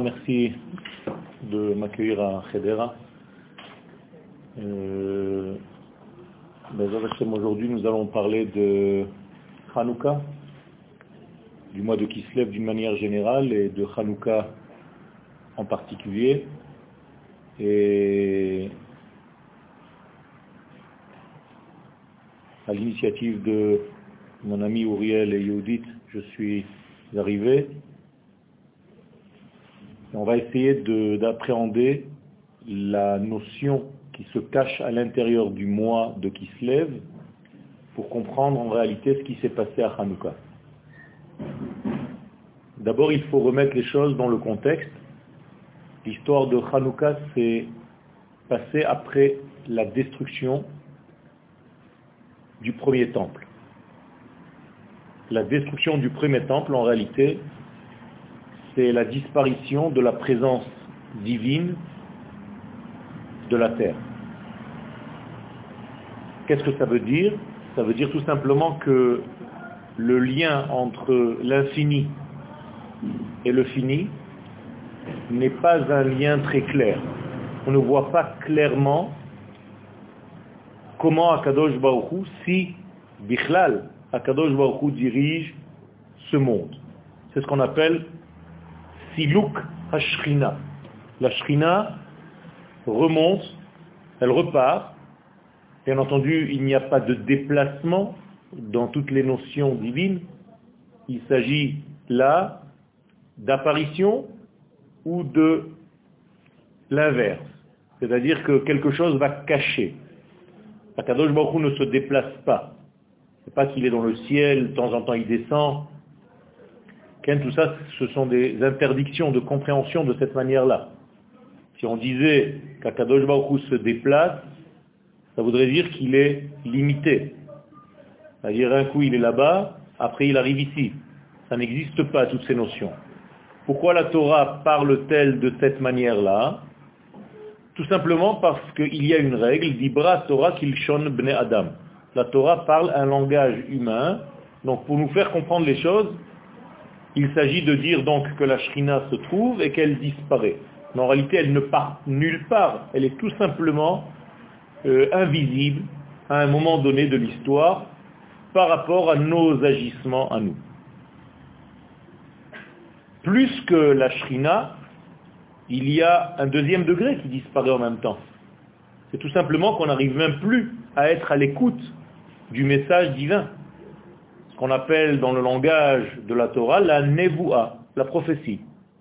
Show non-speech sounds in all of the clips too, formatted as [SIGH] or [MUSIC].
merci de m'accueillir à Khedera. Euh, aujourd'hui, nous allons parler de Hanouka, du mois de Kislev d'une manière générale et de Hanouka en particulier. Et à l'initiative de mon ami Uriel et Yehudit, je suis On va essayer d'appréhender la notion qui se cache à l'intérieur du mois de Kislev pour comprendre en réalité ce qui s'est passé à Hanouka. D'abord, il faut remettre les choses dans le contexte. L'histoire de Hanouka s'est passée après la destruction du premier temple. La destruction du premier temple, en réalité, c'est la disparition de la présence divine de la terre. Qu'est-ce que ça veut dire? Ça veut dire tout simplement que le lien entre l'infini et le fini n'est pas un lien très clair. On ne voit pas clairement comment Akadosh Baruch si Bichlal, Akadosh Baruch dirige ce monde. C'est ce qu'on appelle Siluk Hashrina. La Shrina remonte, elle repart. Bien entendu, il n'y a pas de déplacement dans toutes les notions divines. Il s'agit là d'apparition ou de l'inverse. C'est-à-dire que quelque chose va cacher. Akadosh Baruch ne se déplace pas. C'est pas qu'il est dans le ciel, de temps en temps il descend. Tout ça, ce sont des interdictions de compréhension de cette manière-là. Si on disait qu'Akadosh se déplace, ça voudrait dire qu'il est limité. C'est-à-dire un coup il est là-bas, après il arrive ici. Ça n'existe pas, toutes ces notions. Pourquoi la Torah parle-t-elle de cette manière-là? Tout simplement parce qu'il y a une règle, Dibra Torah Kilshon Bne Adam. La Torah parle un langage humain, donc pour nous faire comprendre les choses, il s'agit de dire donc que la Shrina se trouve et qu'elle disparaît. Mais en réalité, elle ne part nulle part, elle est tout simplement euh, invisible à un moment donné de l'histoire par rapport à nos agissements à nous. Plus que la shrina, il y a un deuxième degré qui disparaît en même temps. C'est tout simplement qu'on n'arrive même plus à être à l'écoute du message divin. Ce qu'on appelle dans le langage de la Torah la nevoua, la prophétie.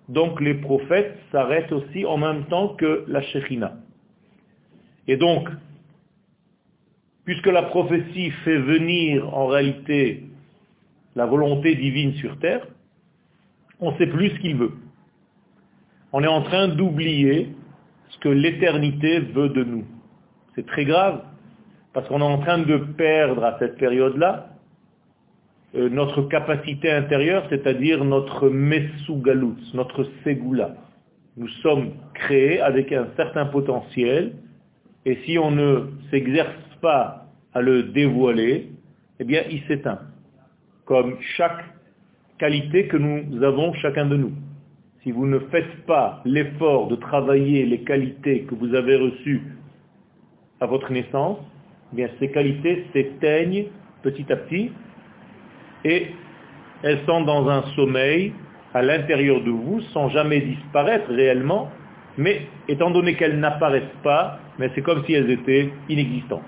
Donc les prophètes s'arrêtent aussi en même temps que la Shekhinah. Et donc, puisque la prophétie fait venir en réalité la volonté divine sur terre, on ne sait plus ce qu'il veut. On est en train d'oublier ce que l'éternité veut de nous. C'est très grave, parce qu'on est en train de perdre à cette période-là euh, notre capacité intérieure, c'est-à-dire notre mesugalut, notre segula. Nous sommes créés avec un certain potentiel, et si on ne s'exerce pas à le dévoiler, eh bien il s'éteint. Comme chaque qualité que nous avons chacun de nous. Si vous ne faites pas l'effort de travailler les qualités que vous avez reçues à votre naissance, bien ces qualités s'éteignent petit à petit et elles sont dans un sommeil à l'intérieur de vous sans jamais disparaître réellement, mais étant donné qu'elles n'apparaissent pas, mais c'est comme si elles étaient inexistantes.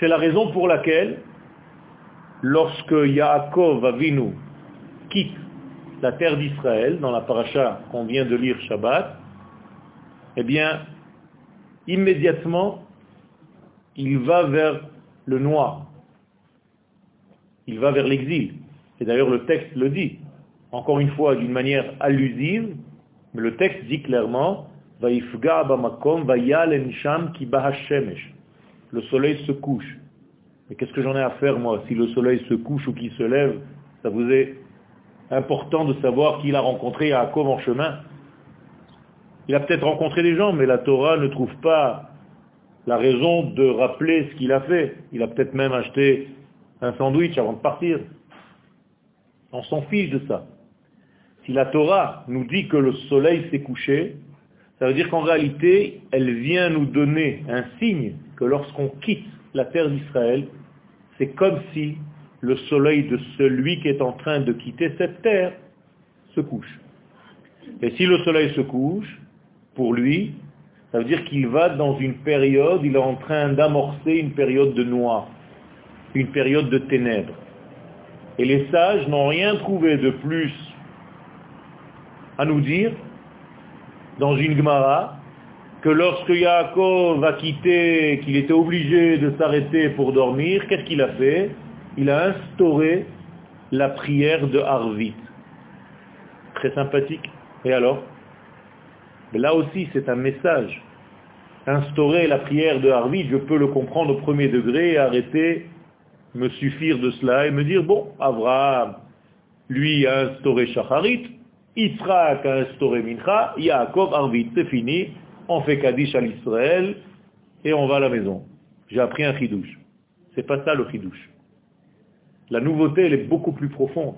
C'est la raison pour laquelle lorsque Yaakov Avinu quitte la terre d'Israël, dans la paracha qu'on vient de lire Shabbat, eh bien, immédiatement, il va vers le noir. Il va vers l'exil. Et d'ailleurs, le texte le dit. Encore une fois, d'une manière allusive, mais le texte dit clairement, le soleil se couche. Mais qu'est-ce que j'en ai à faire, moi Si le soleil se couche ou qu'il se lève, ça vous est important de savoir qu'il a rencontré Yaakov en chemin. Il a peut-être rencontré des gens, mais la Torah ne trouve pas la raison de rappeler ce qu'il a fait. Il a peut-être même acheté un sandwich avant de partir. On s'en fiche de ça. Si la Torah nous dit que le soleil s'est couché, ça veut dire qu'en réalité, elle vient nous donner un signe que lorsqu'on quitte la terre d'Israël, c'est comme si le soleil de celui qui est en train de quitter cette terre se couche. Et si le soleil se couche, pour lui, ça veut dire qu'il va dans une période, il est en train d'amorcer une période de noir, une période de ténèbres. Et les sages n'ont rien trouvé de plus à nous dire dans une Gemara que lorsque Yaakov a quitté, qu'il était obligé de s'arrêter pour dormir, qu'est-ce qu'il a fait? Il a instauré la prière de Harvit. Très sympathique. Et alors? Là aussi, c'est un message. Instaurer la prière de Harvit, je peux le comprendre au premier degré et arrêter, me suffire de cela et me dire, bon, Abraham, lui a instauré Shacharit, Yitzhak a instauré Mincha, Yaakov, Arvit, c'est fini, on fait Kaddish à l'Israël et on va à la maison. J'ai appris un chidouche. C'est pas ça le chidouche. La nouveauté, elle est beaucoup plus profonde.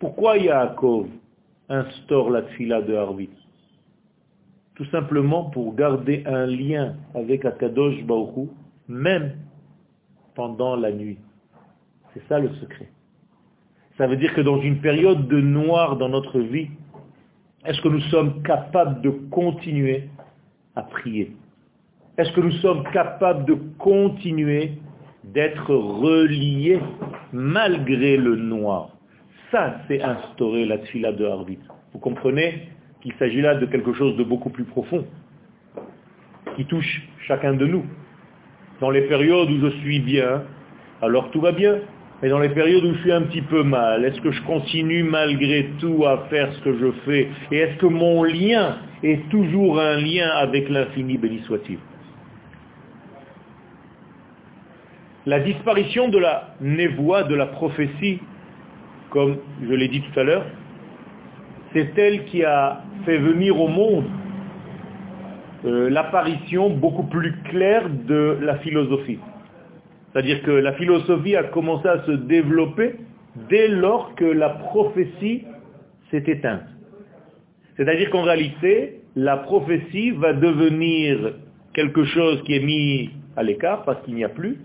Pourquoi Yaakov instaure la tfila de Arvit Tout simplement pour garder un lien avec Akadosh Baruch même pendant la nuit. C'est ça le secret. Ça veut dire que dans une période de noir dans notre vie, est-ce que nous sommes capables de continuer à prier? Est-ce que nous sommes capables de continuer d'être reliés malgré le noir? Ça, c'est instaurer la tfila de Harvit. Vous comprenez? Qu'il s'agit là de quelque chose de beaucoup plus profond, qui touche chacun de nous. Dans les périodes où je suis bien, alors tout va bien. Mais dans les périodes où je suis un petit peu mal, est-ce que je continue malgré tout à faire ce que je fais? Et est-ce que mon lien est toujours un lien avec l'infini, béni soit-il? La disparition de la névoie, de la prophétie, comme je l'ai dit tout à l'heure, c'est elle qui a fait venir au monde euh, l'apparition beaucoup plus claire de la philosophie. C'est-à-dire que la philosophie a commencé à se développer dès lors que la prophétie s'est éteinte. C'est-à-dire qu'en réalité, la prophétie va devenir quelque chose qui est mis à l'écart parce qu'il n'y a plus.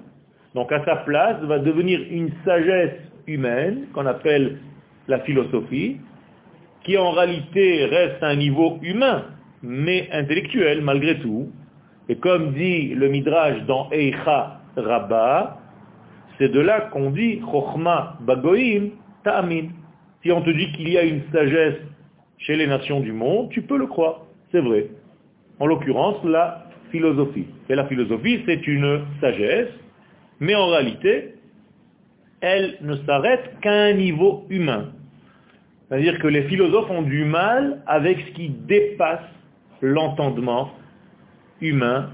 Donc à sa place va devenir une sagesse humaine qu'on appelle la philosophie, qui en réalité reste à un niveau humain, mais intellectuel malgré tout. Et comme dit le Midrash dans Eicha Rabba, c'est de là qu'on dit Chochma Bagoim Ta'amin. Si on te dit qu'il y a une sagesse chez les nations du monde, tu peux le croire. C'est vrai. En l'occurrence, la philosophie. Et la philosophie, c'est une sagesse, mais en réalité, elle ne s'arrête qu'à un niveau humain. C'est-à-dire que les philosophes ont du mal avec ce qui dépasse l'entendement humain,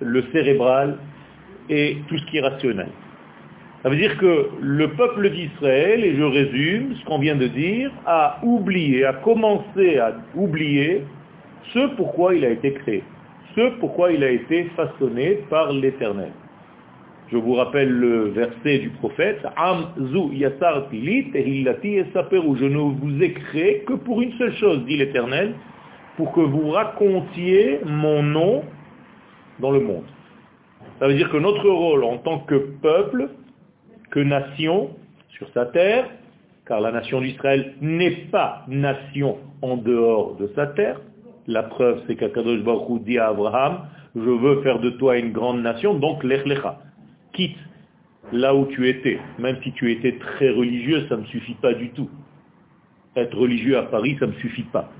le cérébral et tout ce qui est rationnel. Ça veut dire que le peuple d'Israël, et je résume ce qu'on vient de dire, a oublié, a commencé à oublier ce pourquoi il a été créé, ce pourquoi il a été façonné par l'Éternel. Je vous rappelle le verset du prophète, Je ne vous ai créé que pour une seule chose, dit l'Éternel, pour que vous racontiez mon nom dans le monde. Ça veut dire que notre rôle en tant que peuple, que nation sur sa terre, car la nation d'Israël n'est pas nation en dehors de sa terre, la preuve c'est qu'Akadosh Baruch dit à Abraham, je veux faire de toi une grande nation, donc lech lecha. Quitte là où tu étais, même si tu étais très religieux, ça ne me suffit pas du tout. Être religieux à Paris, ça ne me suffit pas.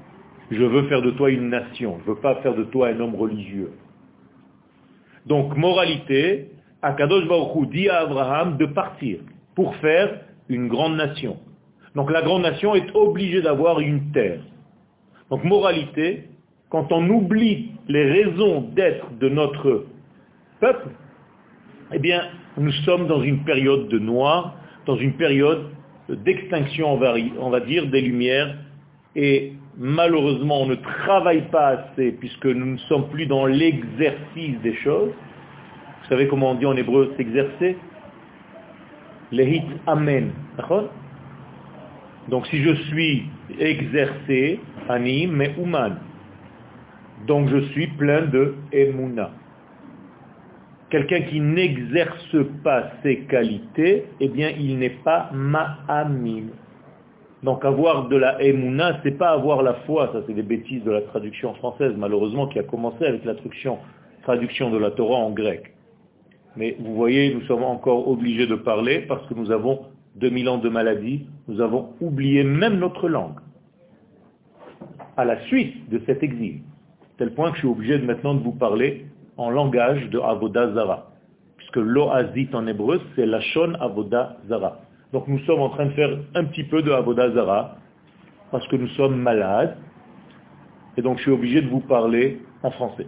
Je veux faire de toi une nation, je ne veux pas faire de toi un homme religieux. Donc, moralité, Akadosh Baruch dit à Abraham de partir pour faire une grande nation. Donc la grande nation est obligée d'avoir une terre. Donc moralité, quand on oublie les raisons d'être de notre peuple, eh bien, nous sommes dans une période de noir, dans une période d'extinction, on va dire, des lumières, et malheureusement, on ne travaille pas assez puisque nous ne sommes plus dans l'exercice des choses. Vous savez comment on dit en hébreu s'exercer? Lehit amen. Donc si je suis exercé, ani mais human. Donc je suis plein de emuna. Quelqu'un qui n'exerce pas ses qualités, eh bien il n'est pas ma'amin. Donc avoir de la emuna, c'est pas avoir la foi, ça c'est des bêtises de la traduction française, malheureusement, qui a commencé avec la traduction, traduction de la Torah en grec. Mais vous voyez, nous sommes encore obligés de parler parce que nous avons 2000 ans de maladie, nous avons oublié même notre langue. À la suite de cet exil, tel point que je suis obligé de maintenant de vous parler en langage de Avoda Zara. Puisque l'oazit en hébreu, c'est la shon Avoda Zara. Donc nous sommes en train de faire un petit peu de Avoda Zara, parce que nous sommes malades, et donc je suis obligé de vous parler en français,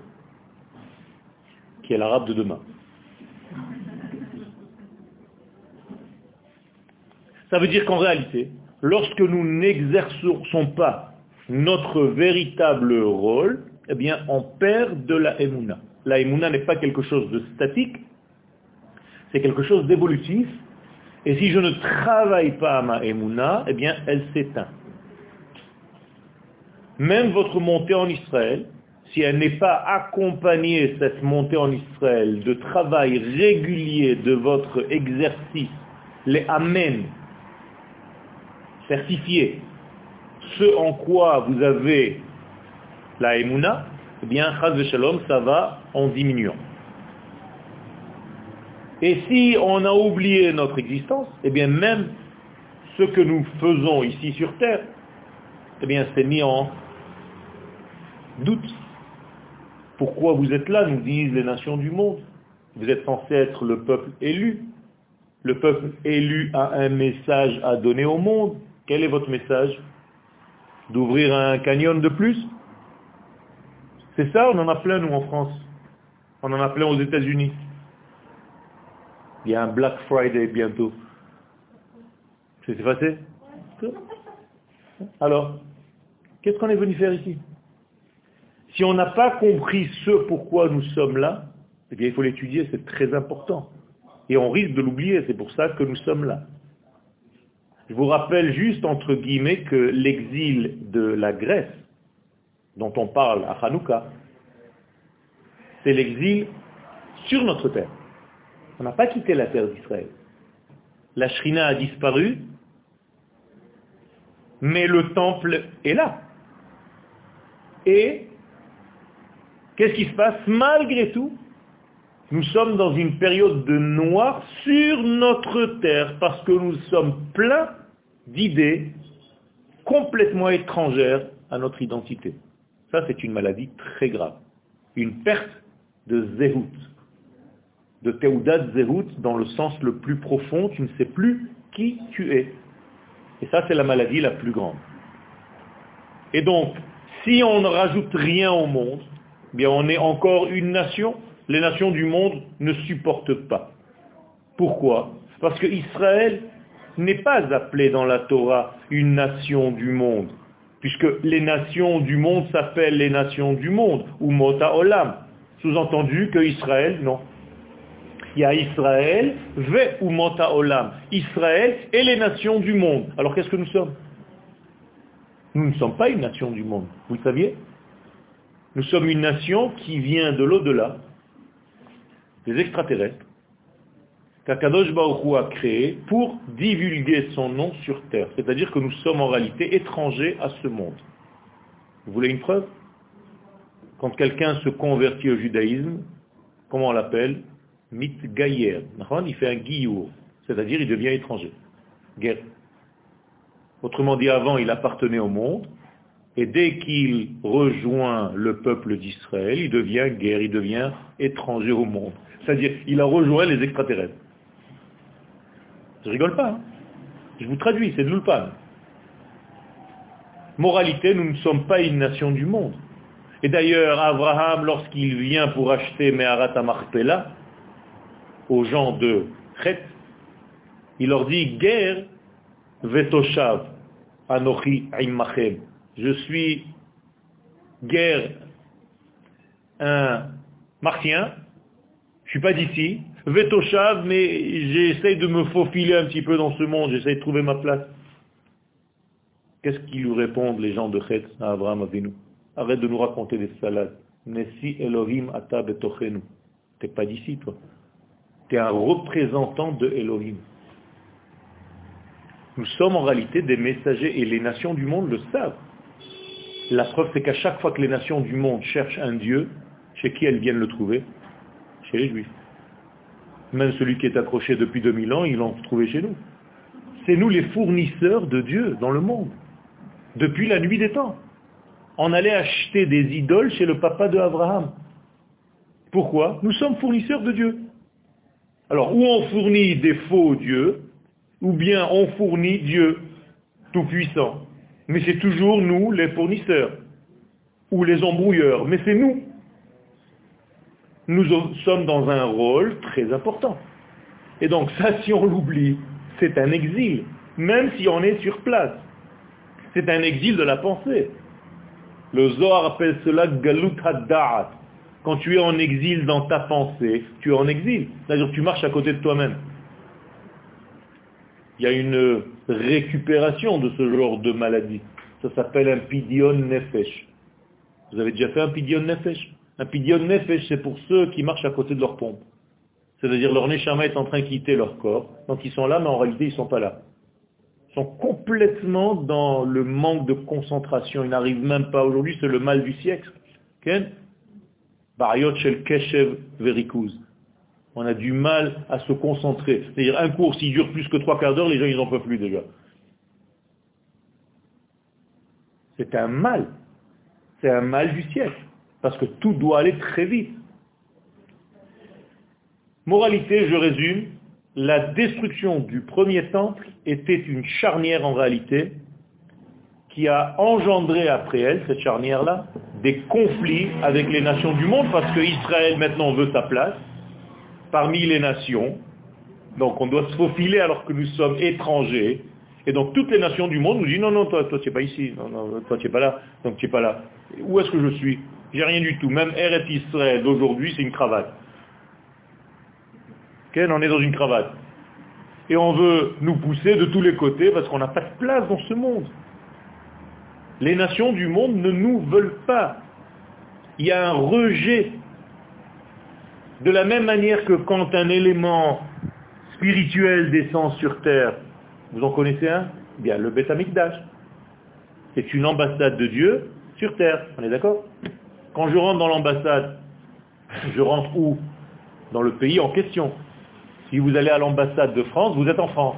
qui est l'arabe de demain. Ça veut dire qu'en réalité, lorsque nous n'exerçons pas notre véritable rôle, eh bien, on perd de la émouna. La émouna n'est pas quelque chose de statique, c'est quelque chose d'évolutif. Et si je ne travaille pas ma émouna, eh bien, elle s'éteint. Même votre montée en Israël, si elle n'est pas accompagnée, cette montée en Israël, de travail régulier de votre exercice, les amen, certifié ce en quoi vous avez la emuna, eh bien, shalom, ça va en diminuant. Et si on a oublié notre existence, eh bien, même ce que nous faisons ici sur terre, eh bien, c'est mis en doute. Pourquoi vous êtes là, nous disent les nations du monde? Vous êtes censé être le peuple élu. Le peuple élu a un message à donner au monde. Quel est votre message? D'ouvrir un canyon de plus? C'est ça, on en a plein nous en France. On en a plein aux États-Unis. Il y a un Black Friday bientôt. C'est passé? Alors, qu'est-ce qu'on est venu faire ici? Si on n'a pas compris ce pourquoi nous sommes là, eh bien il faut l'étudier, c'est très important. Et on risque de l'oublier, c'est pour ça que nous sommes là. Je vous rappelle juste, entre guillemets, que l'exil de la Grèce, dont on parle à Hanouka, c'est l'exil sur notre terre. On n'a pas quitté la terre d'Israël. La Shrina a disparu, mais le temple est là. Et qu'est-ce qui se passe Malgré tout, nous sommes dans une période de noir sur notre terre parce que nous sommes pleins d'idées complètement étrangères à notre identité. Ça, c'est une maladie très grave. Une perte de zéhout, de teudat zéhout dans le sens le plus profond, tu ne sais plus qui tu es. Et ça, c'est la maladie la plus grande. Et donc, si on ne rajoute rien au monde, bien on est encore une nation les nations du monde ne supportent pas. Pourquoi? Parce que Israël n'est pas appelé dans la Torah une nation du monde, puisque les nations du monde s'appellent les nations du monde, ou Mota Olam. Sous-entendu que Israël, non. Il y a Israël, Ve ou Mota Olam. Israël et les nations du monde. Alors qu'est-ce que nous sommes? Nous ne sommes pas une nation du monde, vous le saviez? Nous sommes une nation qui vient de l'au-delà, des extraterrestres, qu'Akadosh Baruch a créé pour divulguer son nom sur Terre. C'est-à-dire que nous sommes en réalité étrangers à ce monde. Vous voulez une preuve? Quand quelqu'un se convertit au judaïsme, comment on l'appelle? Mitgayer. Il fait un guillour, c'est-à-dire il devient étranger. Guerre. Autrement dit, avant, il appartenait au monde, et dès qu'il rejoint le peuple d'Israël, il devient guerre, il devient étranger au monde. C'est-à-dire, il a rejoint les extraterrestres. Je rigole pas. Hein. Je vous traduis, c'est de l'ulpan. Moralité, nous ne sommes pas une nation du monde. Et d'ailleurs, Abraham, lorsqu'il vient pour acheter Meharat Marpella aux gens de Chet, il leur dit, guerre vetoshav anochi imachem. Je suis guerre un martien je ne suis pas d'ici, Vetoshav, mais j'essaye de me faufiler un petit peu dans ce monde, j'essaye de trouver ma place. Qu'est-ce qu'ils lui répondent, les gens de Chet à Abraham Avinu? Arrête de nous raconter des salades. Nessi Elohim ata betochenu. T'es pas d'ici, toi. Tu es un représentant de Elohim. Nous sommes en réalité des messagers et les nations du monde le savent. La preuve, c'est qu'à chaque fois que les nations du monde cherchent un Dieu, chez qui elles viennent le trouver? Chez les Juifs. Même celui qui est accroché depuis 2000 ans, ils l'ont trouvé chez nous. C'est nous les fournisseurs de Dieu dans le monde, depuis la nuit des temps. On allait acheter des idoles chez le papa de Abraham. Pourquoi? Nous sommes fournisseurs de Dieu. Alors, ou on fournit des faux dieux, ou bien on fournit Dieu tout-puissant. Mais c'est toujours nous les fournisseurs, ou les embrouilleurs, mais c'est nous. Nous sommes dans un rôle très important. Et donc ça, si on l'oublie, c'est un exil, même si on est sur place. C'est un exil de la pensée. Le Zohar appelle cela galut da'at. Quand tu es en exil dans ta pensée, tu es en exil. C'est-à-dire que tu marches à côté de toi-même. Il y a une récupération de ce genre de maladie. Ça s'appelle un pidion nefesh. Vous avez déjà fait un pidion nefesh? Un pidion nefesh, c'est pour ceux qui marchent à côté de leur pompe. C'est-à-dire leur neshama est en train de quitter leur corps. Donc ils sont là, mais en réalité ils ne sont pas là. Ils sont complètement dans le manque de concentration. Ils n'arrivent même pas. Aujourd'hui, c'est le mal du siècle. On a du mal à se concentrer. C'est-à-dire un cours, s'il dure plus que trois quarts d'heure, les gens, ils n'en peuvent plus déjà. C'est un mal. C'est un mal du siècle. Parce que tout doit aller très vite. Moralité, je résume, la destruction du premier temple était une charnière en réalité qui a engendré après elle, cette charnière-là, des conflits avec les nations du monde parce qu'Israël maintenant veut sa place parmi les nations. Donc on doit se faufiler alors que nous sommes étrangers. Et donc toutes les nations du monde nous disent non, non, toi, toi tu n'es pas ici, non, non, toi tu n'es pas là, donc tu n'es pas là. Où est-ce que je suis? J'ai rien du tout. Même Eretz Israël d'aujourd'hui, c'est une cravate. on est dans une cravate. Et on veut nous pousser de tous les côtés parce qu'on n'a pas de place dans ce monde. Les nations du monde ne nous veulent pas. Il y a un rejet. De la même manière que quand un élément spirituel descend sur terre, vous en connaissez un? Bien, le Beth C'est une ambassade de Dieu sur terre. On est d'accord? Quand je rentre dans l'ambassade, je rentre où? Dans le pays en question. Si vous allez à l'ambassade de France, vous êtes en France,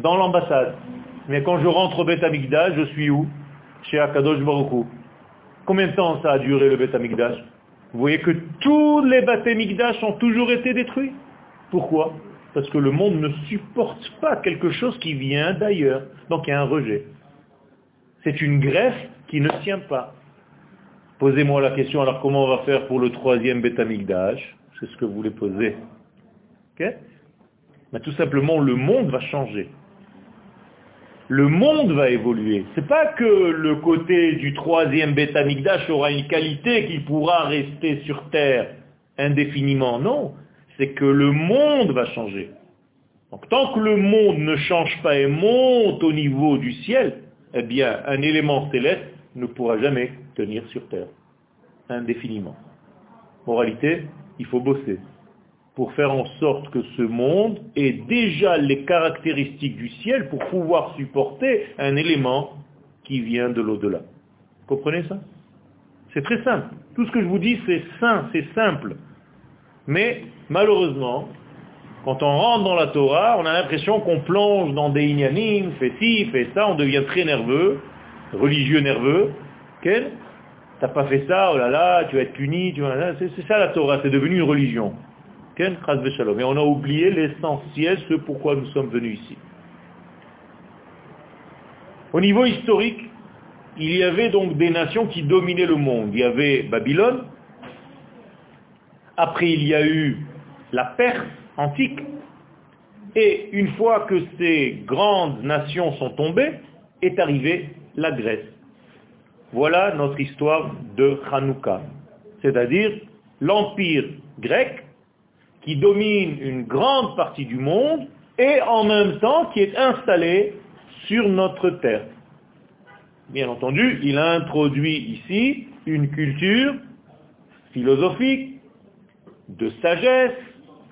dans l'ambassade. Mais quand je rentre au Beth je suis où? Chez Akadosh Baruch Combien de temps ça a duré le Beth Vous voyez que tous les Beth ont toujours été détruits. Pourquoi? Parce que le monde ne supporte pas quelque chose qui vient d'ailleurs. Donc il y a un rejet. C'est une greffe qui ne tient pas. Posez-moi la question, alors comment on va faire pour le troisième Beth Amikdash C'est ce que vous voulez poser. Mais Tout simplement, le monde va changer le monde va évoluer. Ce n'est pas que le côté du troisième bêta aura une qualité qui pourra rester sur Terre indéfiniment. Non, c'est que le monde va changer. Donc tant que le monde ne change pas et monte au niveau du ciel, eh bien un élément céleste ne pourra jamais tenir sur Terre indéfiniment. Moralité, il faut bosser pour faire en sorte que ce monde ait déjà les caractéristiques du ciel pour pouvoir supporter un élément qui vient de l'au-delà. Comprenez ça? C'est très simple. Tout ce que je vous dis, c'est simple, c'est simple. Mais malheureusement, quand on rentre dans la Torah, on a l'impression qu'on plonge dans des inyanim, fait ci, fait ça, on devient très nerveux, religieux nerveux. Quel T'as pas fait ça, oh là là, tu vas être puni, tu c'est ça la Torah, c'est devenu une religion. Et on a oublié l'essentiel, ce pourquoi nous sommes venus ici. Au niveau historique, il y avait donc des nations qui dominaient le monde. Il y avait Babylone, après il y a eu la Perse antique, et une fois que ces grandes nations sont tombées, est arrivée la Grèce. Voilà notre histoire de Hanouka, c'est-à-dire l'empire grec qui domine une grande partie du monde et en même temps qui est installé sur notre terre. Bien entendu, il a introduit ici une culture philosophique, de sagesse,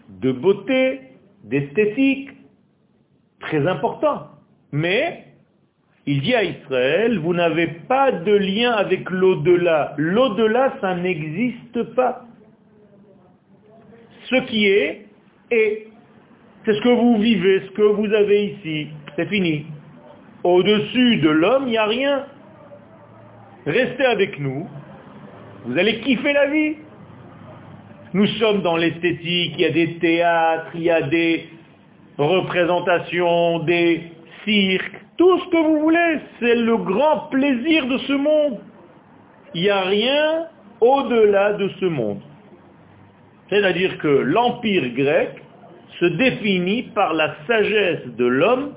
de beauté, d'esthétique, très important. Mais il dit à Israël, vous n'avez pas de lien avec l'au-delà. L'au-delà, ça n'existe pas. Ce qui est, est. C'est ce que vous vivez, ce que vous avez ici. C'est fini. Au-dessus de l'homme, il n'y a rien. Restez avec nous. Vous allez kiffer la vie. Nous sommes dans l'esthétique, il y a des théâtres, il y a des représentations, des cirques, tout ce que vous voulez. C'est le grand plaisir de ce monde. Il n'y a rien au-delà de ce monde. C'est-à-dire que l'empire grec se définit par la sagesse de l'homme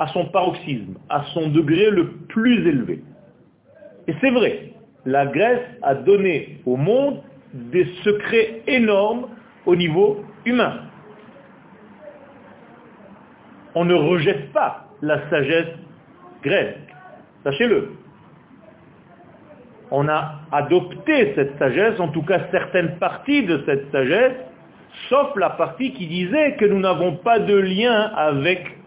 à son paroxysme, à son degré le plus élevé. Et c'est vrai, la Grèce a donné au monde des secrets énormes au niveau humain. On ne rejette pas la sagesse grecque, sachez-le. On a adopté cette sagesse, en tout cas certaines parties de cette sagesse, sauf la partie qui disait que nous n'avons pas de lien avec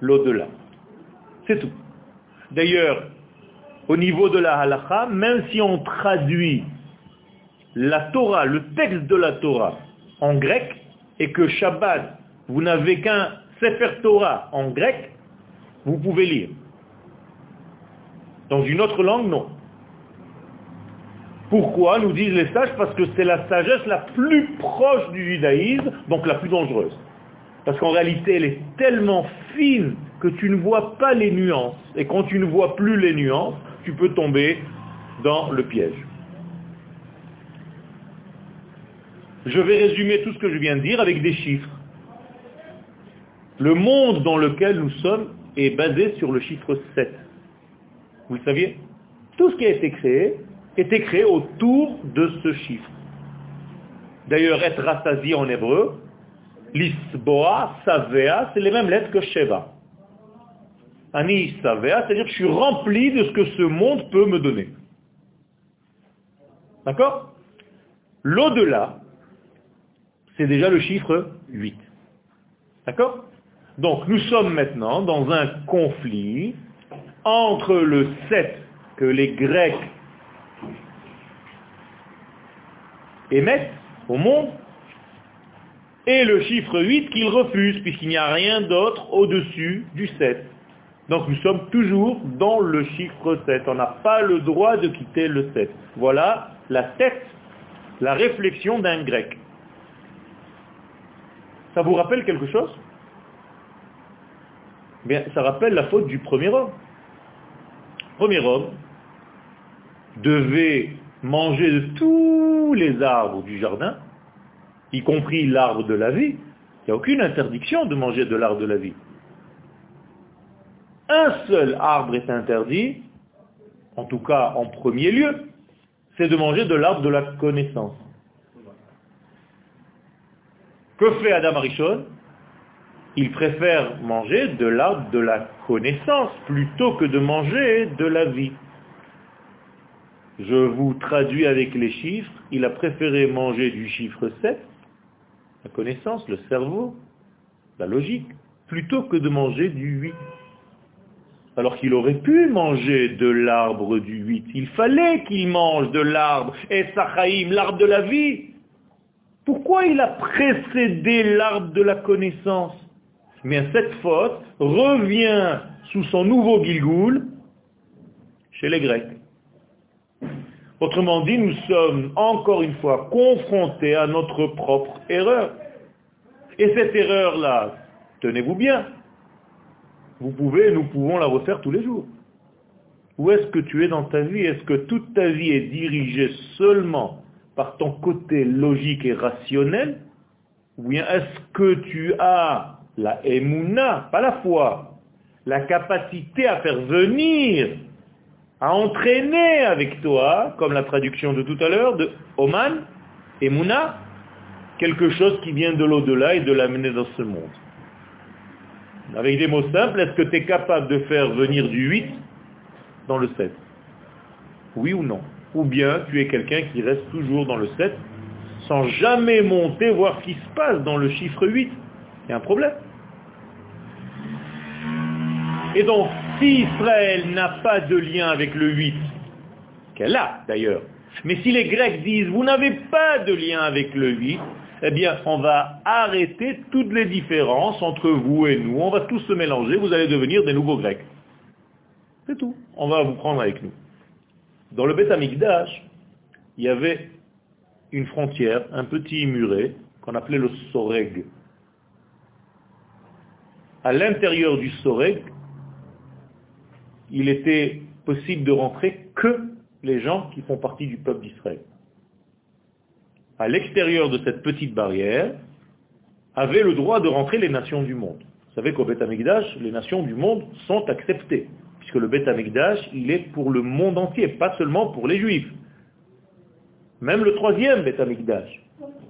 l'au-delà. C'est tout. D'ailleurs, au niveau de la halakha, même si on traduit la Torah, le texte de la Torah en grec, et que Shabbat, vous n'avez qu'un Sefer Torah en grec, vous pouvez lire. Dans une autre langue, non. Pourquoi nous disent les sages Parce que c'est la sagesse la plus proche du judaïsme, donc la plus dangereuse. Parce qu'en réalité, elle est tellement fine que tu ne vois pas les nuances. Et quand tu ne vois plus les nuances, tu peux tomber dans le piège. Je vais résumer tout ce que je viens de dire avec des chiffres. Le monde dans lequel nous sommes est basé sur le chiffre 7. Vous le saviez? Tout ce qui a été créé était créé autour de ce chiffre. D'ailleurs, être rassasié en hébreu, lisboa, savea, c'est les mêmes lettres que Sheva. Ani savea, c'est-à-dire que je suis rempli de ce que ce monde peut me donner. D'accord? L'au-delà, c'est déjà le chiffre 8. D'accord? Donc nous sommes maintenant dans un conflit entre le 7 que les Grecs émettent au monde et le chiffre 8 qu'ils refusent puisqu'il n'y a rien d'autre au-dessus du 7. Donc nous sommes toujours dans le chiffre 7. On n'a pas le droit de quitter le 7. Voilà la tête, la réflexion d'un grec. Ça vous rappelle quelque chose? Bien, ça rappelle la faute du premier homme. Premier homme devait manger de tous les arbres du jardin, y compris l'arbre de la vie. Il n'y a aucune interdiction de manger de l'arbre de la vie. Un seul arbre est interdit, en tout cas en premier lieu, c'est de manger de l'arbre de la connaissance. Que fait Adam Arishon? Il préfère manger de l'arbre de la connaissance plutôt que de manger de la vie. Je vous traduis avec les chiffres. Il a préféré manger du chiffre 7, la connaissance, le cerveau, la logique, plutôt que de manger du 8. Alors qu'il aurait pu manger de l'arbre du 8. Il fallait qu'il mange de l'arbre, et Sachaïm, l'arbre de la vie. Pourquoi il a précédé l'arbre de la connaissance? Mais cette faute revient sous son nouveau Gilgoul chez les Grecs. Autrement dit, nous sommes encore une fois confrontés à notre propre erreur. Et cette erreur-là, tenez-vous bien, vous pouvez, nous pouvons la refaire tous les jours. Où est-ce que tu es dans ta vie? Est-ce que toute ta vie est dirigée seulement par ton côté logique et rationnel? Ou bien est-ce que tu as la émouna, pas la foi, la capacité à faire venir, à entraîner avec toi, comme la traduction de tout à l'heure, de Oman, émouna, quelque chose qui vient de l'au-delà et de l'amener dans ce monde. Avec des mots simples, est-ce que tu es capable de faire venir du 8 dans le 7 Oui ou non? Ou bien tu es quelqu'un qui reste toujours dans le 7 sans jamais monter voir ce qui se passe dans le chiffre 8. Il y a un problème. Et donc, si Israël n'a pas de lien avec le 8, qu'elle a d'ailleurs, mais si les Grecs disent, vous n'avez pas de lien avec le 8, eh bien, on va arrêter toutes les différences entre vous et nous. On va tous se mélanger, vous allez devenir des nouveaux Grecs. C'est tout. On va vous prendre avec nous. Dans le Beth Amikdash, il y avait une frontière, un petit muret, qu'on appelait le Soreg. À l'intérieur du Soreg, il était possible de rentrer que les gens qui font partie du peuple d'Israël. À l'extérieur de cette petite barrière, avaient le droit de rentrer les nations du monde. Vous savez qu'au Beth les nations du monde sont acceptées, puisque le Beth il est pour le monde entier, pas seulement pour les juifs. Même le troisième Beth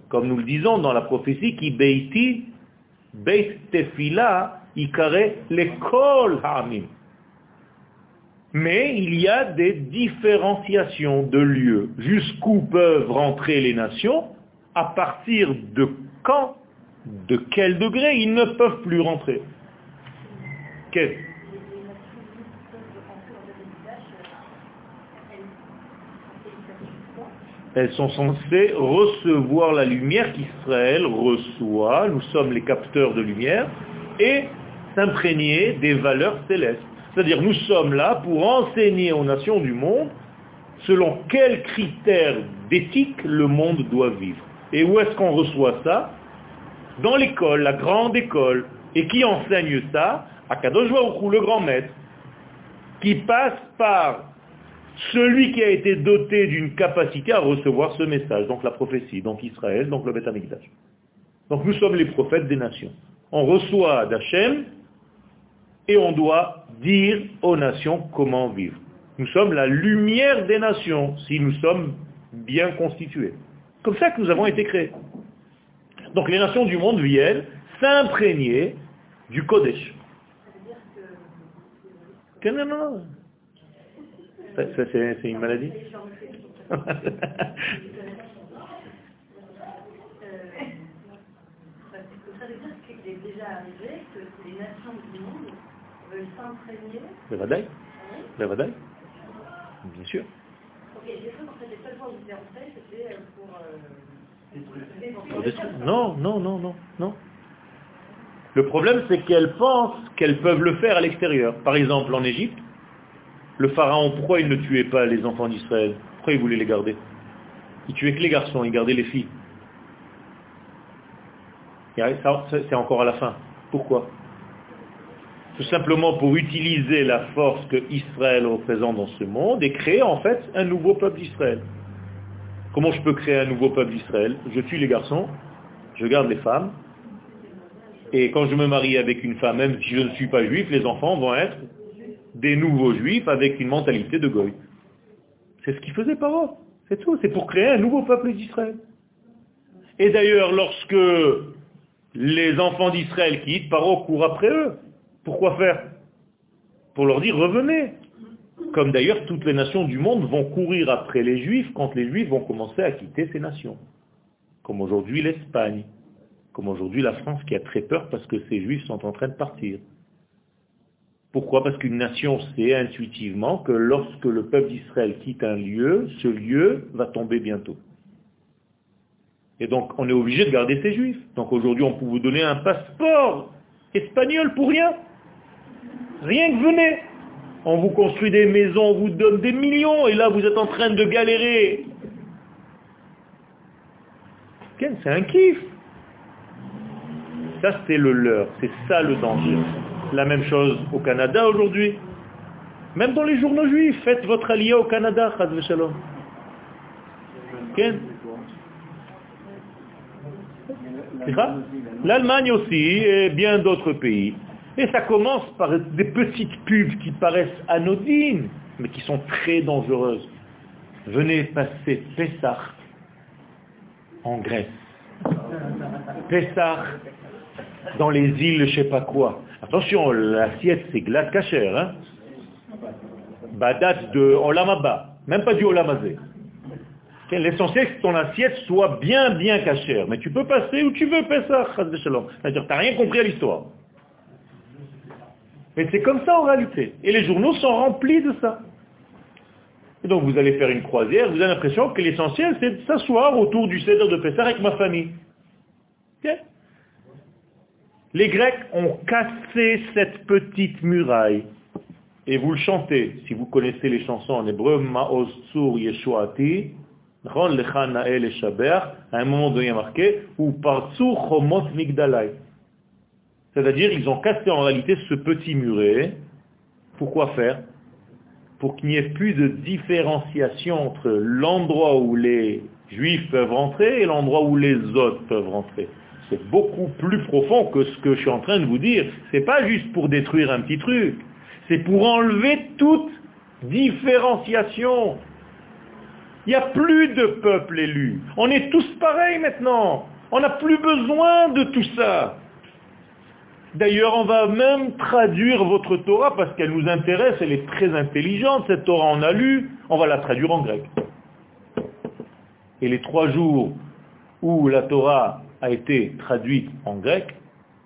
comme nous le disons dans la prophétie, qui beiti, beit tefila, ikare lekol ha'amim. Mais il y a des différenciations de lieux. Jusqu'où peuvent rentrer les nations À partir de quand De quel degré ils ne peuvent plus rentrer Elles sont censées recevoir la lumière qu'Israël reçoit, nous sommes les capteurs de lumière, et s'imprégner des valeurs célestes. C'est-à-dire nous sommes là pour enseigner aux nations du monde selon quels critères d'éthique le monde doit vivre. Et où est-ce qu'on reçoit ça? Dans l'école, la grande école. Et qui enseigne ça? À Kadosh le grand maître, qui passe par celui qui a été doté d'une capacité à recevoir ce message, donc la prophétie, donc Israël, donc le Beth Donc nous sommes les prophètes des nations. On reçoit d'Hachem et on doit dire aux nations comment vivre. Nous sommes la lumière des nations si nous sommes bien constitués. Comme ça que nous avons été créés. Donc les nations du monde viennent s'imprégner du Kodesh. Que non, non, Ça, c'est une maladie déjà arrivé que les nations veulent s'imprégner. Le Vadaï Le Vadaï Bien sûr. Ok, j'ai cru qu'en fait, les seules fois où vous rentré, c'était euh, pour... Euh, non, non, non, non, non. Le problème, c'est qu'elles pensent qu'elles peuvent le faire à l'extérieur. Par exemple, en Égypte, le pharaon, pourquoi il ne tuait pas les enfants d'Israël? Pourquoi il voulait les garder? Il tuait que les garçons, il gardait les filles. C'est encore à la fin. Pourquoi? Tout simplement pour utiliser la force que Israël représente dans ce monde et créer en fait un nouveau peuple d'Israël. Comment je peux créer un nouveau peuple d'Israël? Je tue les garçons, je garde les femmes, et quand je me marie avec une femme, même si je ne suis pas juif, les enfants vont être des nouveaux juifs avec une mentalité de goy. C'est ce qu'il faisait Paro. C'est tout. C'est pour créer un nouveau peuple d'Israël. Et d'ailleurs, lorsque les enfants d'Israël quittent, Paro court après eux. Pourquoi faire? Pour leur dire revenez. Comme d'ailleurs toutes les nations du monde vont courir après les juifs quand les juifs vont commencer à quitter ces nations. Comme aujourd'hui l'Espagne, comme aujourd'hui la France qui a très peur parce que ces juifs sont en train de partir. Pourquoi? Parce qu'une nation sait intuitivement que lorsque le peuple d'Israël quitte un lieu, ce lieu va tomber bientôt. Et donc, on est obligé de garder ces juifs. Donc aujourd'hui, on peut vous donner un passeport espagnol pour rien. Rien que venez. On vous construit des maisons, on vous donne des millions, et là, vous êtes en train de galérer. C'est un kiff. Ça, c'est le leur. C'est ça le danger. La même chose au Canada aujourd'hui. Même dans les journaux juifs, faites votre allié au Canada, Chaz Shalom. L'Allemagne aussi et bien d'autres pays. Et ça commence par des petites pubs qui paraissent anodines, mais qui sont très dangereuses. Venez passer Pessah en Grèce. Pessah, dans les îles, je sais pas quoi. Attention, l'assiette, c'est glace cachère. Hein Badat de Olamaba, même pas du Olamazé. L'essentiel, c'est que ton assiette soit bien, bien cachère. Mais tu peux passer où tu veux, Pessah, C'est-à-dire, tu n'as rien compris à l'histoire. Mais c'est comme ça en réalité. Et les journaux sont remplis de ça. Et donc vous allez faire une croisière, vous avez l'impression que l'essentiel c'est de s'asseoir autour du cèdre de Pessah avec ma famille. Les Grecs ont cassé cette petite muraille. Et vous le chantez, si vous connaissez les chansons en hébreu, Ma'oz Tsur Yeshuati, à un moment donné marqué, ou Partsur Chomot Migdalai. C'est-à-dire, ils ont cassé en réalité ce petit muret. Pourquoi faire? Pour qu'il n'y ait plus de différenciation entre l'endroit où les juifs peuvent rentrer et l'endroit où les autres peuvent rentrer. C'est beaucoup plus profond que ce que je suis en train de vous dire. C'est pas juste pour détruire un petit truc. C'est pour enlever toute différenciation. Il n'y a plus de peuple élu. On est tous pareils maintenant. On n'a plus besoin de tout ça. D'ailleurs, on va même traduire votre Torah parce qu'elle nous intéresse, elle est très intelligente, cette Torah on a lu, on va la traduire en grec. Et les trois jours où la Torah a été traduite en grec,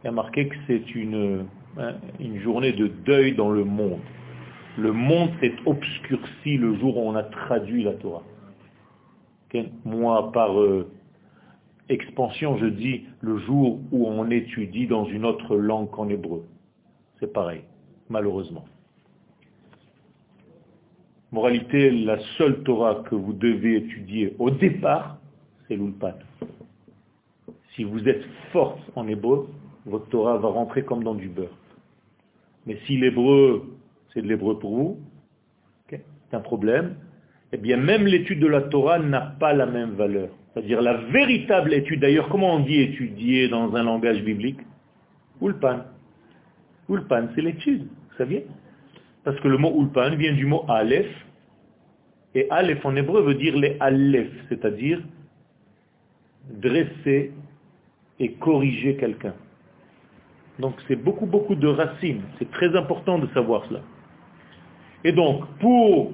il y a marqué que c'est une, hein, journée de deuil dans le monde. Le monde s'est obscurci le jour où on a traduit la Torah. Moi, par euh, expansion, je dis le jour où on étudie dans une autre langue qu'en hébreu. C'est pareil, malheureusement. Moralité, la seule Torah que vous devez étudier au départ, c'est l'Ulpan. Si vous êtes forte en hébreu, votre Torah va rentrer comme dans du beurre. Mais si l'hébreu, c'est de l'hébreu pour vous, c'est un problème, eh bien même l'étude de la Torah n'a pas la même valeur. C'est-à-dire la véritable étude, d'ailleurs, comment on dit étudier dans un langage biblique? Ulpan. Ulpan, c'est l'étude, vous saviez? Parce que le mot Ulpan vient du mot Aleph, et Aleph en hébreu veut dire les Aleph, c'est-à-dire dresser et corriger quelqu'un. Donc c'est beaucoup, beaucoup de racines. C'est très important de savoir cela. Et donc, pour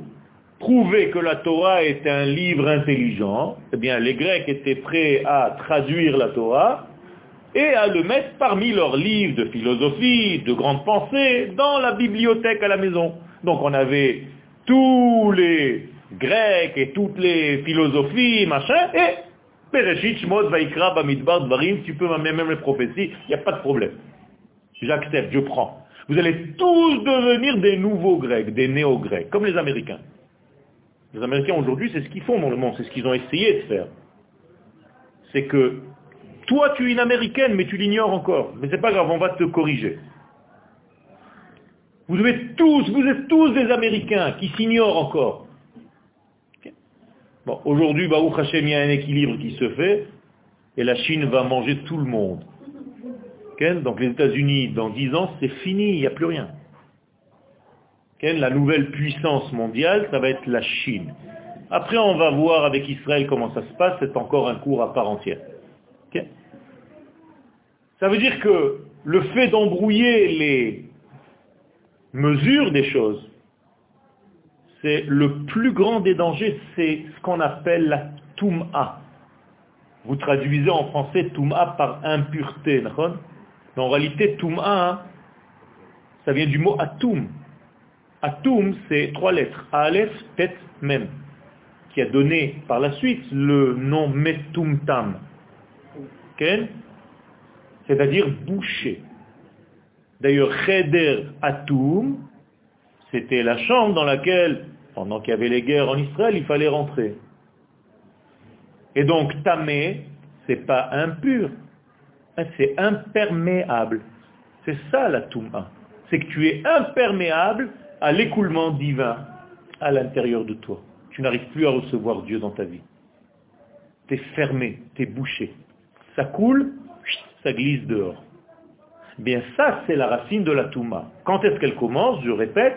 prouver que la Torah est un livre intelligent, eh bien les Grecs étaient prêts à traduire la Torah et à le mettre parmi leurs livres de philosophie, de grandes pensées, dans la bibliothèque à la maison. Donc on avait tous les Grecs et toutes les philosophies, machin, et Pereshit, Shmot, Vaikra, Bamidbar, Dvarim, tu peux même les prophéties, il n'y a pas de problème. J'accepte, je prends. Vous allez tous devenir des nouveaux Grecs, des néo-Grecs, comme les Américains. Les Américains aujourd'hui, c'est ce qu'ils font dans le monde, c'est ce qu'ils ont essayé de faire. C'est que toi, tu es une Américaine, mais tu l'ignores encore. Mais c'est pas grave, on va te corriger. Vous êtes tous, vous êtes tous des Américains qui s'ignorent encore. Bon, aujourd'hui, Baruch Hashem, il y a un équilibre qui se fait, et la Chine va manger tout le monde. Donc les États-Unis, dans dix ans, c'est fini, il n'y a plus rien. La nouvelle puissance mondiale, ça va être la Chine. Après, on va voir avec Israël comment ça se passe, c'est encore un cours à part entière. Ça veut dire que le fait d'embrouiller les mesures des choses, c'est le plus grand des dangers, c'est ce qu'on appelle la toum'a. Vous traduisez en français toum'a par impureté, mais en réalité toum'a, ça vient du mot atum, Atum, c'est trois lettres. Aleph, Tet, Mem, qui a donné par la suite le nom Metumtam. C'est-à-dire boucher. D'ailleurs, Cheder Atum, c'était la chambre dans laquelle, pendant qu'il y avait les guerres en Israël, il fallait rentrer. Et donc, Tamé, c'est pas impur, hein, c'est imperméable. C'est ça la. C'est que tu es imperméable à l'écoulement divin à l'intérieur de toi. Tu n'arrives plus à recevoir Dieu dans ta vie. Tu es fermé, tu es bouché. Ça coule, ça glisse dehors. Bien ça, c'est la racine de la Touma. Quand est-ce qu'elle commence Je répète,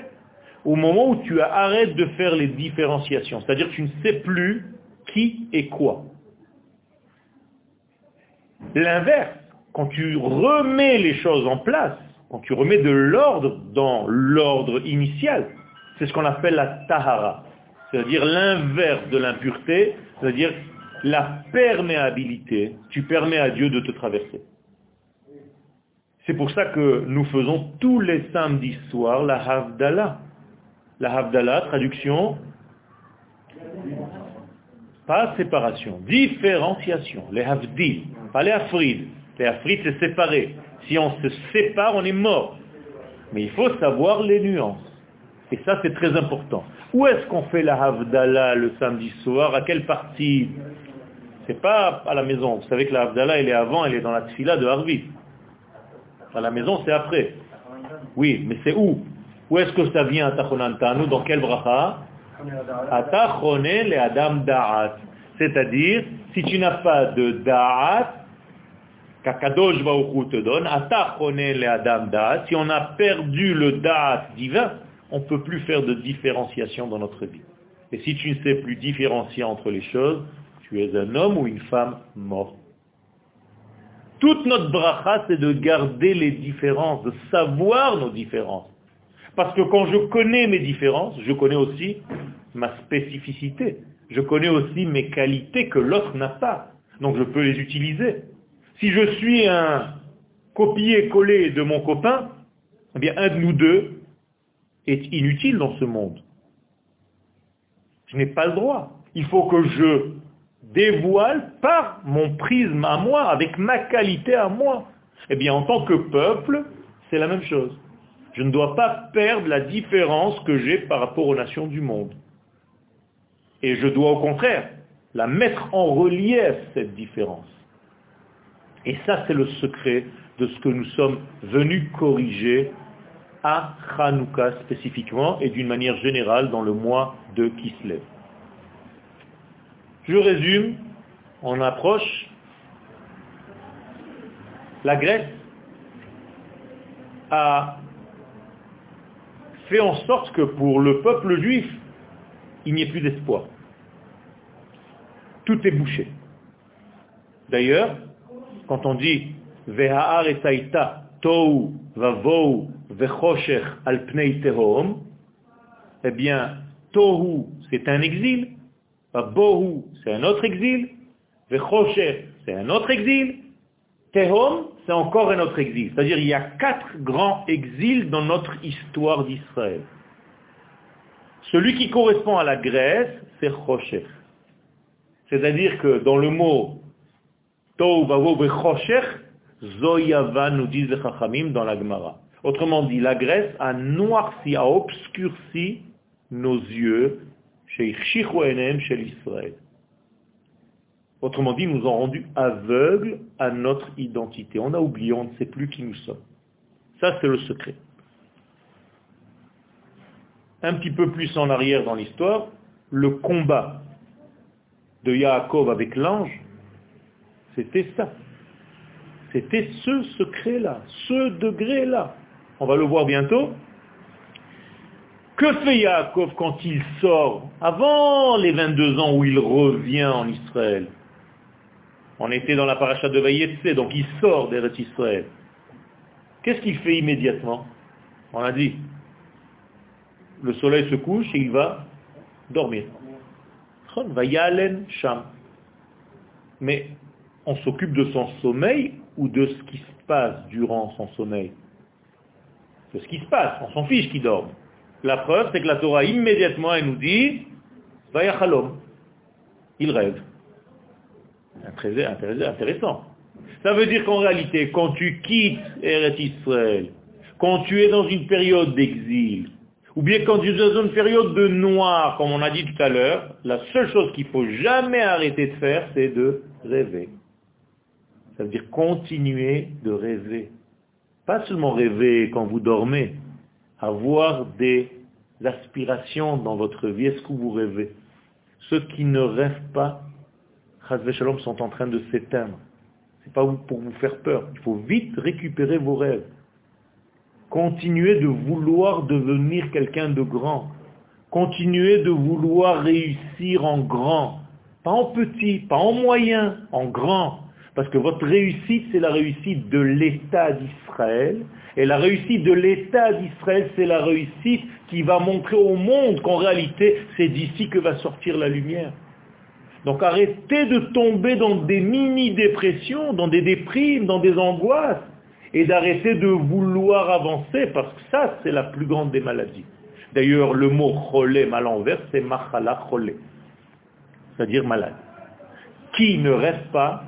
au moment où tu arrêtes de faire les différenciations. C'est-à-dire que tu ne sais plus qui est quoi. L'inverse, quand tu remets les choses en place, quand tu remets de l'ordre dans l'ordre initial, c'est ce qu'on appelle la tahara, c'est-à-dire l'inverse de l'impureté, c'est-à-dire la perméabilité. Tu permets à Dieu de te traverser. C'est pour ça que nous faisons tous les samedis soirs la Havdalah. La Havdalah, traduction, pas séparation, différenciation, les Havdil, pas les Afrid. Les Afrid, c'est séparé. Si on se sépare, on est mort. Mais il faut savoir les nuances. Et ça, c'est très important. Où est-ce qu'on fait la Havdalah le samedi soir? À quelle partie? C'est pas à la maison. Vous savez que la Havdalah, elle est avant, elle est dans la tfila de Harvit. À la maison, c'est après. Oui, mais c'est où? Où est-ce que ça vient à Tachonantanu Dans quel bracha? Atachone le Adam Da'at. C'est-à-dire, si tu n'as pas de Da'at, te donne, le si on a perdu le Da'at divin, on ne peut plus faire de différenciation dans notre vie. Et si tu ne sais plus différencier entre les choses, tu es un homme ou une femme mort. Toute notre bracha, c'est de garder les différences, de savoir nos différences. Parce que quand je connais mes différences, je connais aussi ma spécificité. Je connais aussi mes qualités que l'autre n'a pas. Donc je peux les utiliser. Si je suis un copier-coller de mon copain, eh bien un de nous deux est inutile dans ce monde. Je n'ai pas le droit. Il faut que je dévoile par mon prisme à moi, avec ma qualité à moi. Eh bien, en tant que peuple, c'est la même chose. Je ne dois pas perdre la différence que j'ai par rapport aux nations du monde. Et je dois au contraire la mettre en relief, cette différence. Et ça, c'est le secret de ce que nous sommes venus corriger à Hanouka spécifiquement et d'une manière générale dans le mois de Kislev. Je résume, on approche. La Grèce a fait en sorte que pour le peuple juif, il n'y ait plus d'espoir. Tout est bouché. D'ailleurs, quand on dit Veha'ar et Tohu, Vavou, Vechosher al Pnei Tehom, eh bien, Tohu, c'est un exil, Bohu, c'est un autre exil. Vechosher, c'est un autre exil. Tehom, c'est encore un autre exil. C'est-à-dire il y a quatre grands exils dans notre histoire d'Israël. Celui qui correspond à la Grèce, c'est Chosher. C'est-à-dire que dans le mot Autrement dit, la Grèce a noirci, a obscurci nos yeux chez Israël. Autrement dit, nous ont rendu aveugles à notre identité. On a oublié, on ne sait plus qui nous sommes. Ça, c'est le secret. Un petit peu plus en arrière dans l'histoire, le combat de Yaakov avec l'ange, c'était ça. C'était ce secret-là, ce degré-là. On va le voir bientôt. Que fait Yaakov quand il sort, avant les 22 ans où il revient en Israël? On était dans la paracha de Vayetse, donc il sort d'Eretz Israël. Qu'est-ce qu'il fait immédiatement? On a dit, le soleil se couche et il va dormir. Sham. Mais on s'occupe de son sommeil ou de ce qui se passe durant son sommeil? De ce qui se passe, on s'en fiche qu'il dorme. La preuve, c'est que la Torah, immédiatement, elle nous dit, Vayachalom. Il rêve. Intéressant. Ça veut dire qu'en réalité, quand tu quittes Eretz Israël, quand tu es dans une période d'exil, ou bien quand tu es dans une période de noir, comme on a dit tout à l'heure, la seule chose qu'il faut jamais arrêter de faire, c'est de rêver. Ça veut dire continuer de rêver. Pas seulement rêver quand vous dormez, avoir des aspirations dans votre vie. Est-ce que vous rêvez? Ceux qui ne rêvent pas, Shalom, sont en train de s'éteindre. Ce n'est pas pour vous faire peur. Il faut vite récupérer vos rêves. Continuez de vouloir devenir quelqu'un de grand. Continuez de vouloir réussir en grand. Pas en petit, pas en moyen, en grand. Parce que votre réussite, c'est la réussite de l'État d'Israël. Et la réussite de l'État d'Israël, c'est la réussite qui va montrer au monde qu'en réalité, c'est d'ici que va sortir la lumière. Donc arrêtez de tomber dans des mini-dépressions, dans des déprimes, dans des angoisses, et d'arrêter de vouloir avancer, parce que ça, c'est la plus grande des maladies. D'ailleurs, le mot cholé mal envers, c'est machala cholé, c'est-à-dire malade. Qui ne rêve pas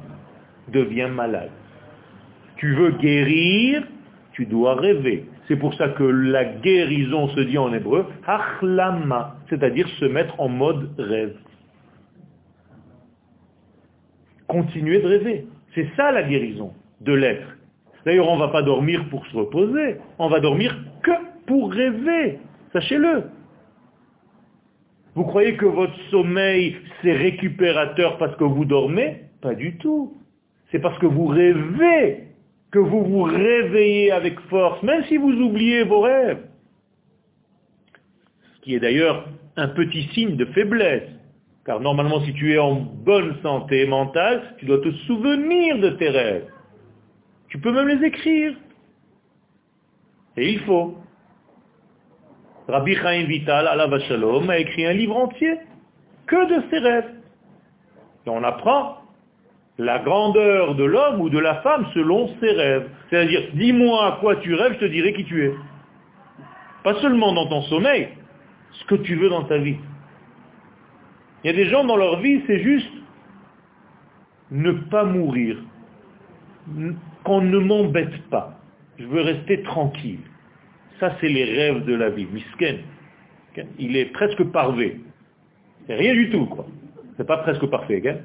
devient malade. Tu veux guérir, tu dois rêver. C'est pour ça que la guérison se dit en hébreu, achlama, c'est-à-dire se mettre en mode rêve. Continuer de rêver. C'est ça la guérison de l'être. D'ailleurs, on ne va pas dormir pour se reposer, on va dormir que pour rêver. Sachez-le. Vous croyez que votre sommeil, c'est récupérateur parce que vous dormez? Pas du tout. C'est parce que vous rêvez que vous vous réveillez avec force, même si vous oubliez vos rêves. Ce qui est d'ailleurs un petit signe de faiblesse. Car normalement, si tu es en bonne santé mentale, tu dois te souvenir de tes rêves. Tu peux même les écrire. Et il faut. Rabbi Chaim Vital, Allah Shalom, a écrit un livre entier que de ses rêves. Et on apprend la grandeur de l'homme ou de la femme selon ses rêves. C'est-à-dire, dis-moi à quoi tu rêves, je te dirai qui tu es. Pas seulement dans ton sommeil, ce que tu veux dans ta vie. Il y a des gens dans leur vie, c'est juste ne pas mourir, qu'on ne m'embête pas. Je veux rester tranquille. Ça, c'est les rêves de la vie. Misken. Il est presque parvé. Rien du tout, quoi. C'est pas presque parfait, hein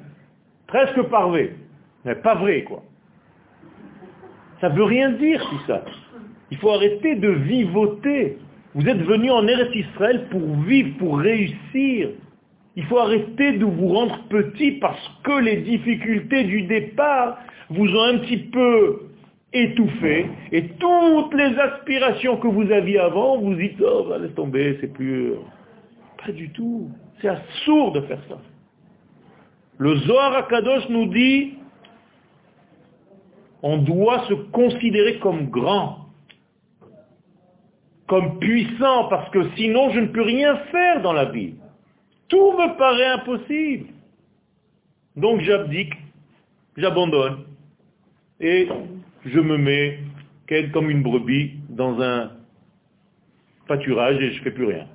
Presque parvé. Mais pas vrai, quoi. Ça veut rien dire, tout ça. Il faut arrêter de vivoter. Vous êtes venu en Eretz Israël pour vivre, pour réussir. Il faut arrêter de vous rendre petit parce que les difficultés du départ vous ont un petit peu étouffé et toutes les aspirations que vous aviez avant, vous dites, oh, bah, laisse tomber, c'est plus... Pas du tout. C'est absurde de faire ça. Le Zohar Akadosh nous dit, on doit se considérer comme grand, comme puissant, parce que sinon je ne peux rien faire dans la vie. Tout me paraît impossible. Donc j'abdique, j'abandonne, et je me mets comme une brebis dans un pâturage et je ne fais plus rien.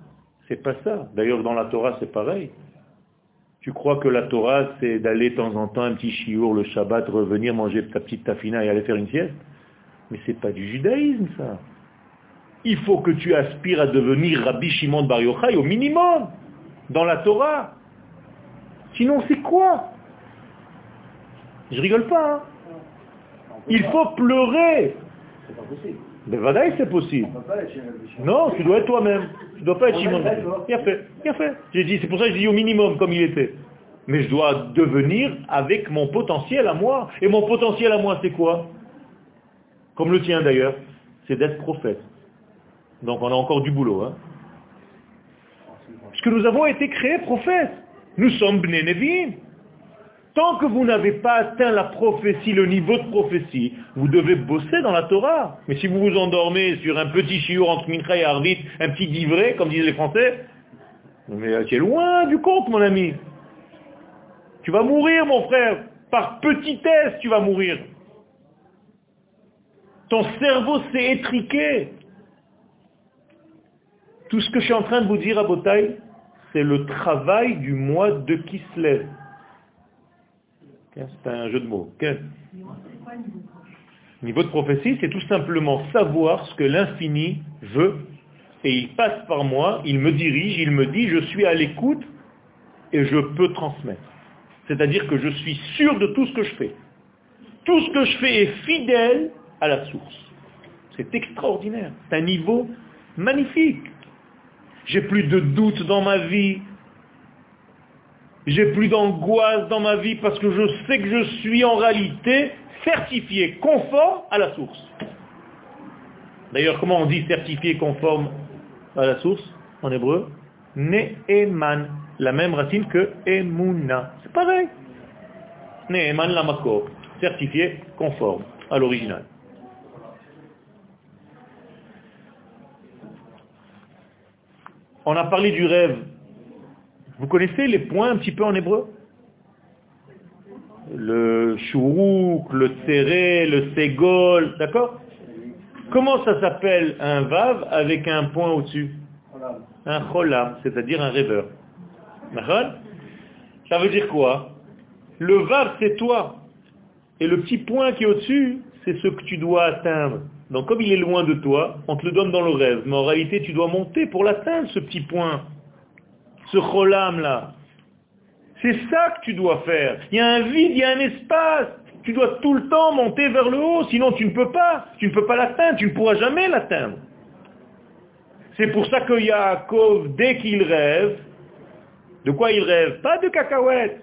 C'est pas ça. D'ailleurs, dans la Torah, c'est pareil. Tu crois que la Torah, c'est d'aller de temps en temps un petit chiour le Shabbat, revenir manger ta petite tafina et aller faire une sieste? Mais c'est pas du judaïsme, ça. Il faut que tu aspires à devenir Rabbi Shimon Bar Yochai au minimum, dans la Torah. Sinon, c'est quoi? Je rigole pas. Hein. Il faut pleurer. C'est pas possible. Mais Vadaï, c'est possible. Non, tu dois être toi-même. Tu ne dois pas être Shimon. Bien fait, bien fait. J'ai dit, c'est pour ça que je dis au minimum comme il était. Mais je dois devenir avec mon potentiel à moi. Et mon potentiel à moi, c'est quoi? Comme le tien d'ailleurs, c'est d'être prophète. Donc on a encore du boulot. Hein Puisque nous avons été créés prophètes. Nous sommes Bnei Tant que vous n'avez pas atteint la prophétie, le niveau de prophétie, vous devez bosser dans la Torah. Mais si vous vous endormez sur un petit chiour entre Mincha et Arvit, un petit divré, comme disent les Français, mais tu es loin du compte, mon ami. Tu vas mourir, mon frère. Par petitesse, tu vas mourir. Ton cerveau s'est étriqué. Tout ce que je suis en train de vous dire à Botaï, c'est le travail du mois de Kislev. C'est un jeu de mots. Niveau de prophétie, c'est tout simplement savoir ce que l'infini veut, et il passe par moi, il me dirige, il me dit, je suis à l'écoute, et je peux transmettre. C'est-à-dire que je suis sûr de tout ce que je fais. Tout ce que je fais est fidèle à la source. C'est extraordinaire. C'est un niveau magnifique. J'ai plus de doutes dans ma vie, j'ai plus d'angoisse dans ma vie parce que je sais que je suis en réalité certifié, conforme à la source. D'ailleurs, comment on dit certifié conforme à la source en hébreu? Ne'eman, la même racine que emuna. C'est pareil. Ne'eman la makor. certifié conforme à l'original. On a parlé du rêve. Vous connaissez les points un petit peu en hébreu? Le chourouk, le serré, le ségol, d'accord? Comment ça s'appelle un vav avec un point au-dessus? Un cholam, c'est-à-dire un rêveur. Ça veut dire quoi? Le vav, c'est toi. Et le petit point qui est au-dessus, c'est ce que tu dois atteindre. Donc comme il est loin de toi, on te le donne dans le rêve. Mais en réalité, tu dois monter pour l'atteindre, ce petit point. Ce cholam là. C'est ça que tu dois faire. Il y a un vide, il y a un espace. Tu dois tout le temps monter vers le haut, sinon tu ne peux pas. Tu ne peux pas l'atteindre, tu ne pourras jamais l'atteindre. C'est pour ça que Yaakov, dès qu'il rêve, de quoi il rêve? Pas de cacahuètes.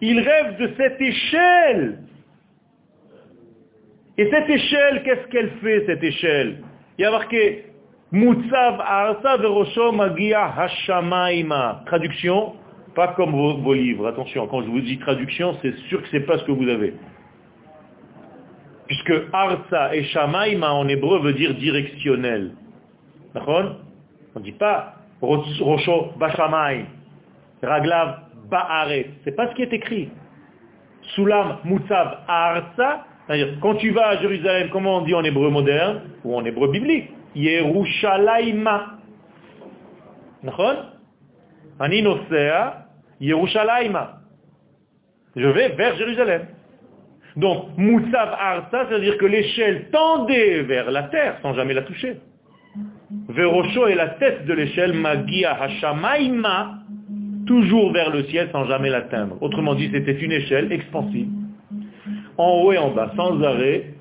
Il rêve de cette échelle. Et cette échelle, qu'est-ce qu'elle fait, cette échelle? Il y a marqué Mutsav Arsa Verosho Magia Hashamaima. Traduction, pas comme vos, livres. Attention, quand je vous dis traduction, c'est sûr que ce n'est pas ce que vous avez. Puisque Arsa et Shamaima en hébreu veut dire directionnel. D'accord? On ne dit pas Rosho Bashamay, Raglav Ba'aret. C'est pas ce qui est écrit. Sulam Mutsav Arsa, c'est-à-dire quand tu vas à Jérusalem, comment on dit en hébreu moderne ou en hébreu biblique? Ani Yerushalayma. Je vais vers Jérusalem. Donc, Moussav Arsa, c'est-à-dire que l'échelle tendait vers la terre sans jamais la toucher. Verosho est la tête de l'échelle, Magia Hashamaima, toujours vers le ciel sans jamais l'atteindre. Autrement dit, c'était une échelle expansive. En haut et en bas, sans arrêt,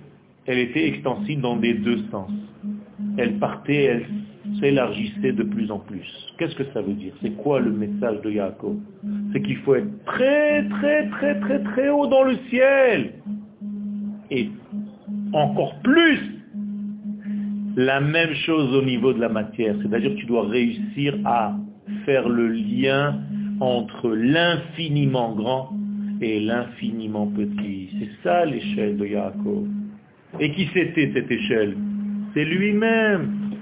elle était extensive dans les deux sens. Elle partait, elle s'élargissait de plus en plus. Qu'est-ce que ça veut dire? C'est quoi le message de Yaakov? C'est qu'il faut être très, très, très, très, très haut dans le ciel. Et encore plus, la même chose au niveau de la matière. C'est-à-dire que tu dois réussir à faire le lien entre l'infiniment grand et l'infiniment petit. C'est ça l'échelle de Yaakov. Et qui c'était cette échelle? C'est lui-même.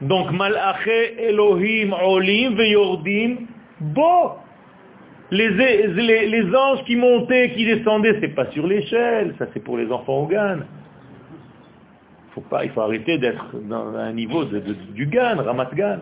Donc, Malaché Elohim Olim Veyordim Bo. Les, anges qui montaient, qui descendaient, c'est pas sur l'échelle, ça c'est pour les enfants au GAN. Il faut arrêter d'être dans un niveau de, du GAN, Ramat GAN.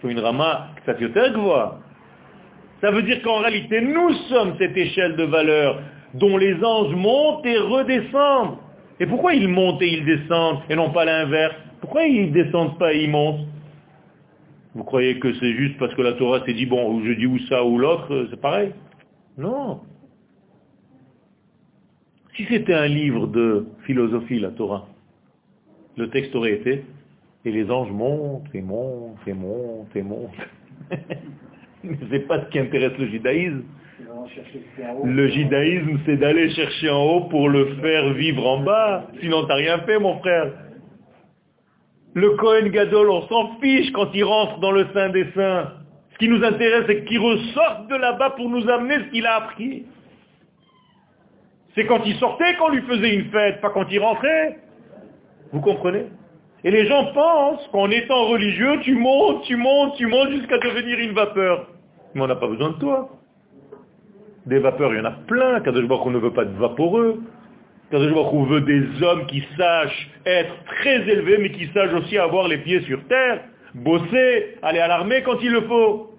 Faut une Rama Ça veut dire qu'en réalité, nous sommes cette échelle de valeur dont les anges montent et redescendent. Et pourquoi ils montent et ils descendent et non pas l'inverse? Pourquoi ils descendent pas et ils montent? Vous croyez que c'est juste parce que la Torah s'est dit, bon, je dis ou ça ou l'autre, c'est pareil? Non. Si c'était un livre de philosophie, la Torah, le texte aurait été, et les anges montent et montent et montent et montent. [LAUGHS] Mais ce n'est pas ce qui intéresse le judaïsme. Le judaïsme, c'est d'aller chercher en haut pour le faire vivre en bas. Sinon, tu n'as rien fait, mon frère. Le Cohen Gadol, on s'en fiche quand il rentre dans le sein des saints. Ce qui nous intéresse, c'est qu'il ressorte de là-bas pour nous amener ce qu'il a appris. C'est quand il sortait qu'on lui faisait une fête, pas quand il rentrait. Vous comprenez? Et les gens pensent qu'en étant religieux, tu montes, tu montes, tu montes jusqu'à devenir une vapeur. Mais on n'a pas besoin de toi. Des vapeurs, il y en a plein. Kadosh qu'on ne veut pas de vaporeux. Kadosh veut des hommes qui sachent être très élevés, mais qui sachent aussi avoir les pieds sur terre, bosser, aller à l'armée quand il le faut.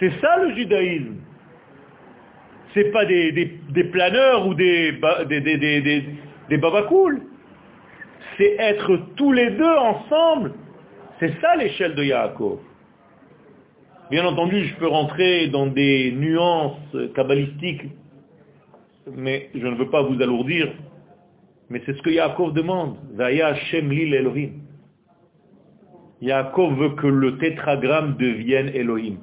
C'est ça le judaïsme. Ce n'est pas des, planeurs ou des, des, des, babacools. C'est être tous les deux ensemble. C'est ça l'échelle de Yaakov. Bien entendu, je peux rentrer dans des nuances kabbalistiques mais je ne veux pas vous alourdir, mais c'est ce que Yaakov demande. Elohim. Yaakov veut que le tétragramme devienne Elohim.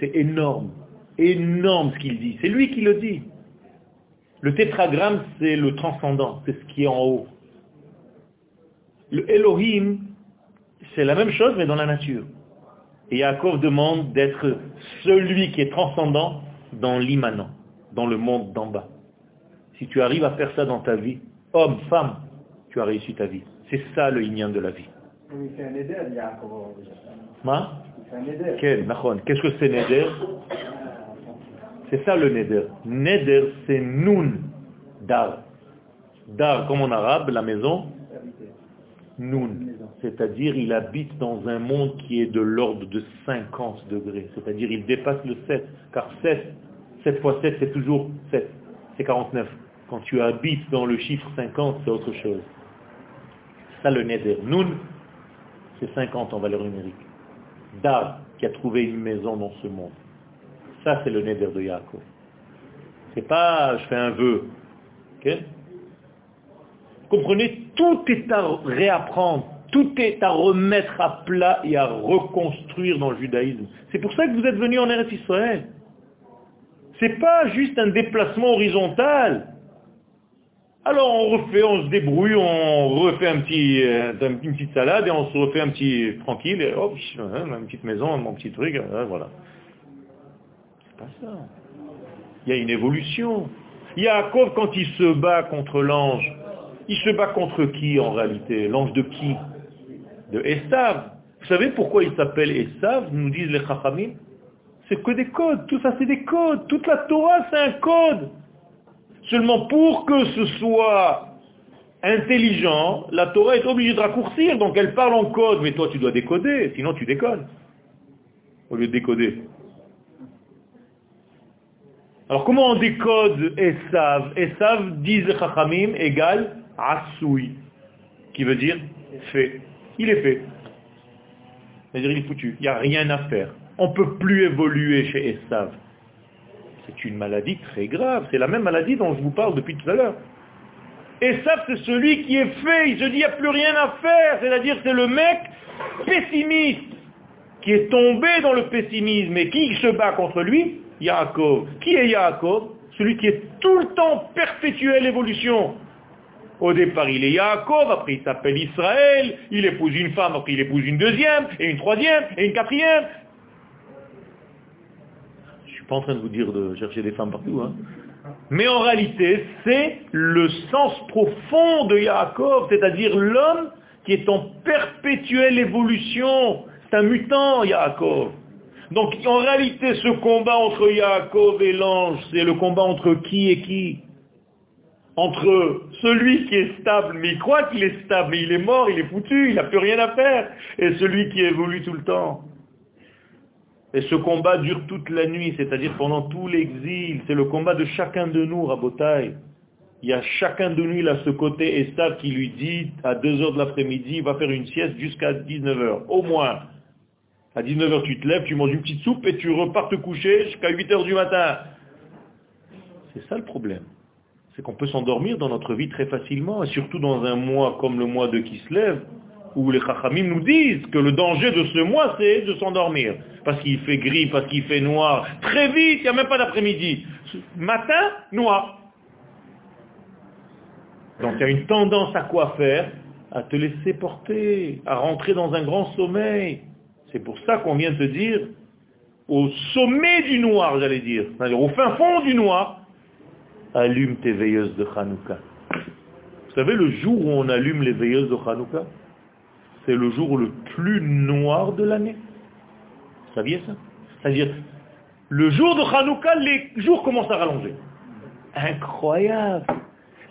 C'est énorme, énorme ce qu'il dit. C'est lui qui le dit. Le tétragramme, c'est le transcendant, c'est ce qui est en haut. Le Elohim, c'est la même chose, mais dans la nature. Et Yaakov demande d'être celui qui est transcendant dans l'immanent, dans le monde d'en bas. Si tu arrives à faire ça dans ta vie, homme, femme, tu as réussi ta vie. C'est ça le ignan de la vie. Qu'est-ce que c'est Neder? C'est ça le Neder. Neder, c'est Nun, Dar. Dar, comme en arabe, la maison. Nun. C'est-à-dire, il habite dans un monde qui est de l'ordre de 50 degrés. C'est-à-dire, il dépasse le 7. Car 7, 7 fois 7, c'est toujours 7. C'est 49. Quand tu habites dans le chiffre 50, c'est autre chose. Ça, le Neder. Nun, c'est 50 en valeur numérique. Dar, qui a trouvé une maison dans ce monde. Ça, c'est le Neder de Yaakov. C'est pas, je fais un vœu. Comprenez, tout est à réapprendre, tout est à remettre à plat et à reconstruire dans le judaïsme. C'est pour ça que vous êtes venus en Eretz Israël. C'est pas juste un déplacement horizontal. Alors on refait, on se débrouille, on refait euh, une petite salade et on se refait un petit tranquille, et hop, hein, petite maison, mon petit truc, hein, voilà. C'est pas ça. Il y a une évolution. Yaakov, quand il se bat contre l'ange, il se bat contre qui en réalité L'ange de qui De Esav. Vous savez pourquoi il s'appelle Esav Nous disent les Chachamim. C'est que des codes. Tout ça, c'est des codes. Toute la Torah, c'est un code. Seulement pour que ce soit intelligent, la Torah est obligée de raccourcir, donc elle parle en code, mais toi tu dois décoder, sinon tu déconnes, au lieu de décoder. Alors comment on décode Esav Esav, disent Chachamim, égale Asui, qui veut dire fait. Il est fait. C'est-à-dire il est foutu, il n'y a rien à faire. On ne peut plus évoluer chez Esav. C'est une maladie très grave. C'est la même maladie dont je vous parle depuis tout à l'heure. Ça, c'est celui qui est fait. Il se dit, il n'y a plus rien à faire. C'est-à-dire, c'est le mec pessimiste qui est tombé dans le pessimisme. Et qui se bat contre lui Yaakov. Qui est Yaakov? Celui qui est tout le temps perpétuelle évolution. Au départ, il est Yaakov, après il s'appelle Israël, il épouse une femme, après il épouse une deuxième, et une troisième, et une quatrième, suis pas en train de vous dire de chercher des femmes partout. Hein. Mais en réalité, c'est le sens profond de Yaakov, c'est-à-dire l'homme qui est en perpétuelle évolution. C'est un mutant, Yaakov. Donc en réalité, ce combat entre Yaakov et l'ange, c'est le combat entre qui et qui? Entre celui qui est stable, mais il croit qu'il est stable, mais il est mort, il est foutu, il n'a plus rien à faire, et celui qui évolue tout le temps. Et ce combat dure toute la nuit, c'est-à-dire pendant tout l'exil. C'est le combat de chacun de nous, Rabotai. Il y a chacun de nous, là, ce côté Estave qui lui dit, à 2 heures de l'après-midi, va faire une sieste jusqu'à 19h, au moins. À 19h, tu te lèves, tu manges une petite soupe et tu repars te coucher jusqu'à 8 heures du matin. C'est ça le problème. C'est qu'on peut s'endormir dans notre vie très facilement, et surtout dans un mois comme le mois de Kislev, où les Chachamim nous disent que le danger de ce mois, c'est de s'endormir. Parce qu'il fait gris, parce qu'il fait noir. Très vite, il n'y a même pas d'après-midi. Matin, noir. Donc il y a une tendance à quoi faire? À te laisser porter, à rentrer dans un grand sommeil. C'est pour ça qu'on vient te dire, au sommet du noir, j'allais dire, c'est-à-dire au fin fond du noir, allume tes veilleuses de Hanouka. Vous savez le jour où on allume les veilleuses de Hanouka c'est le jour le plus noir de l'année. Vous saviez ça? C'est-à-dire, le jour de Hanouka, les jours commencent à rallonger. Incroyable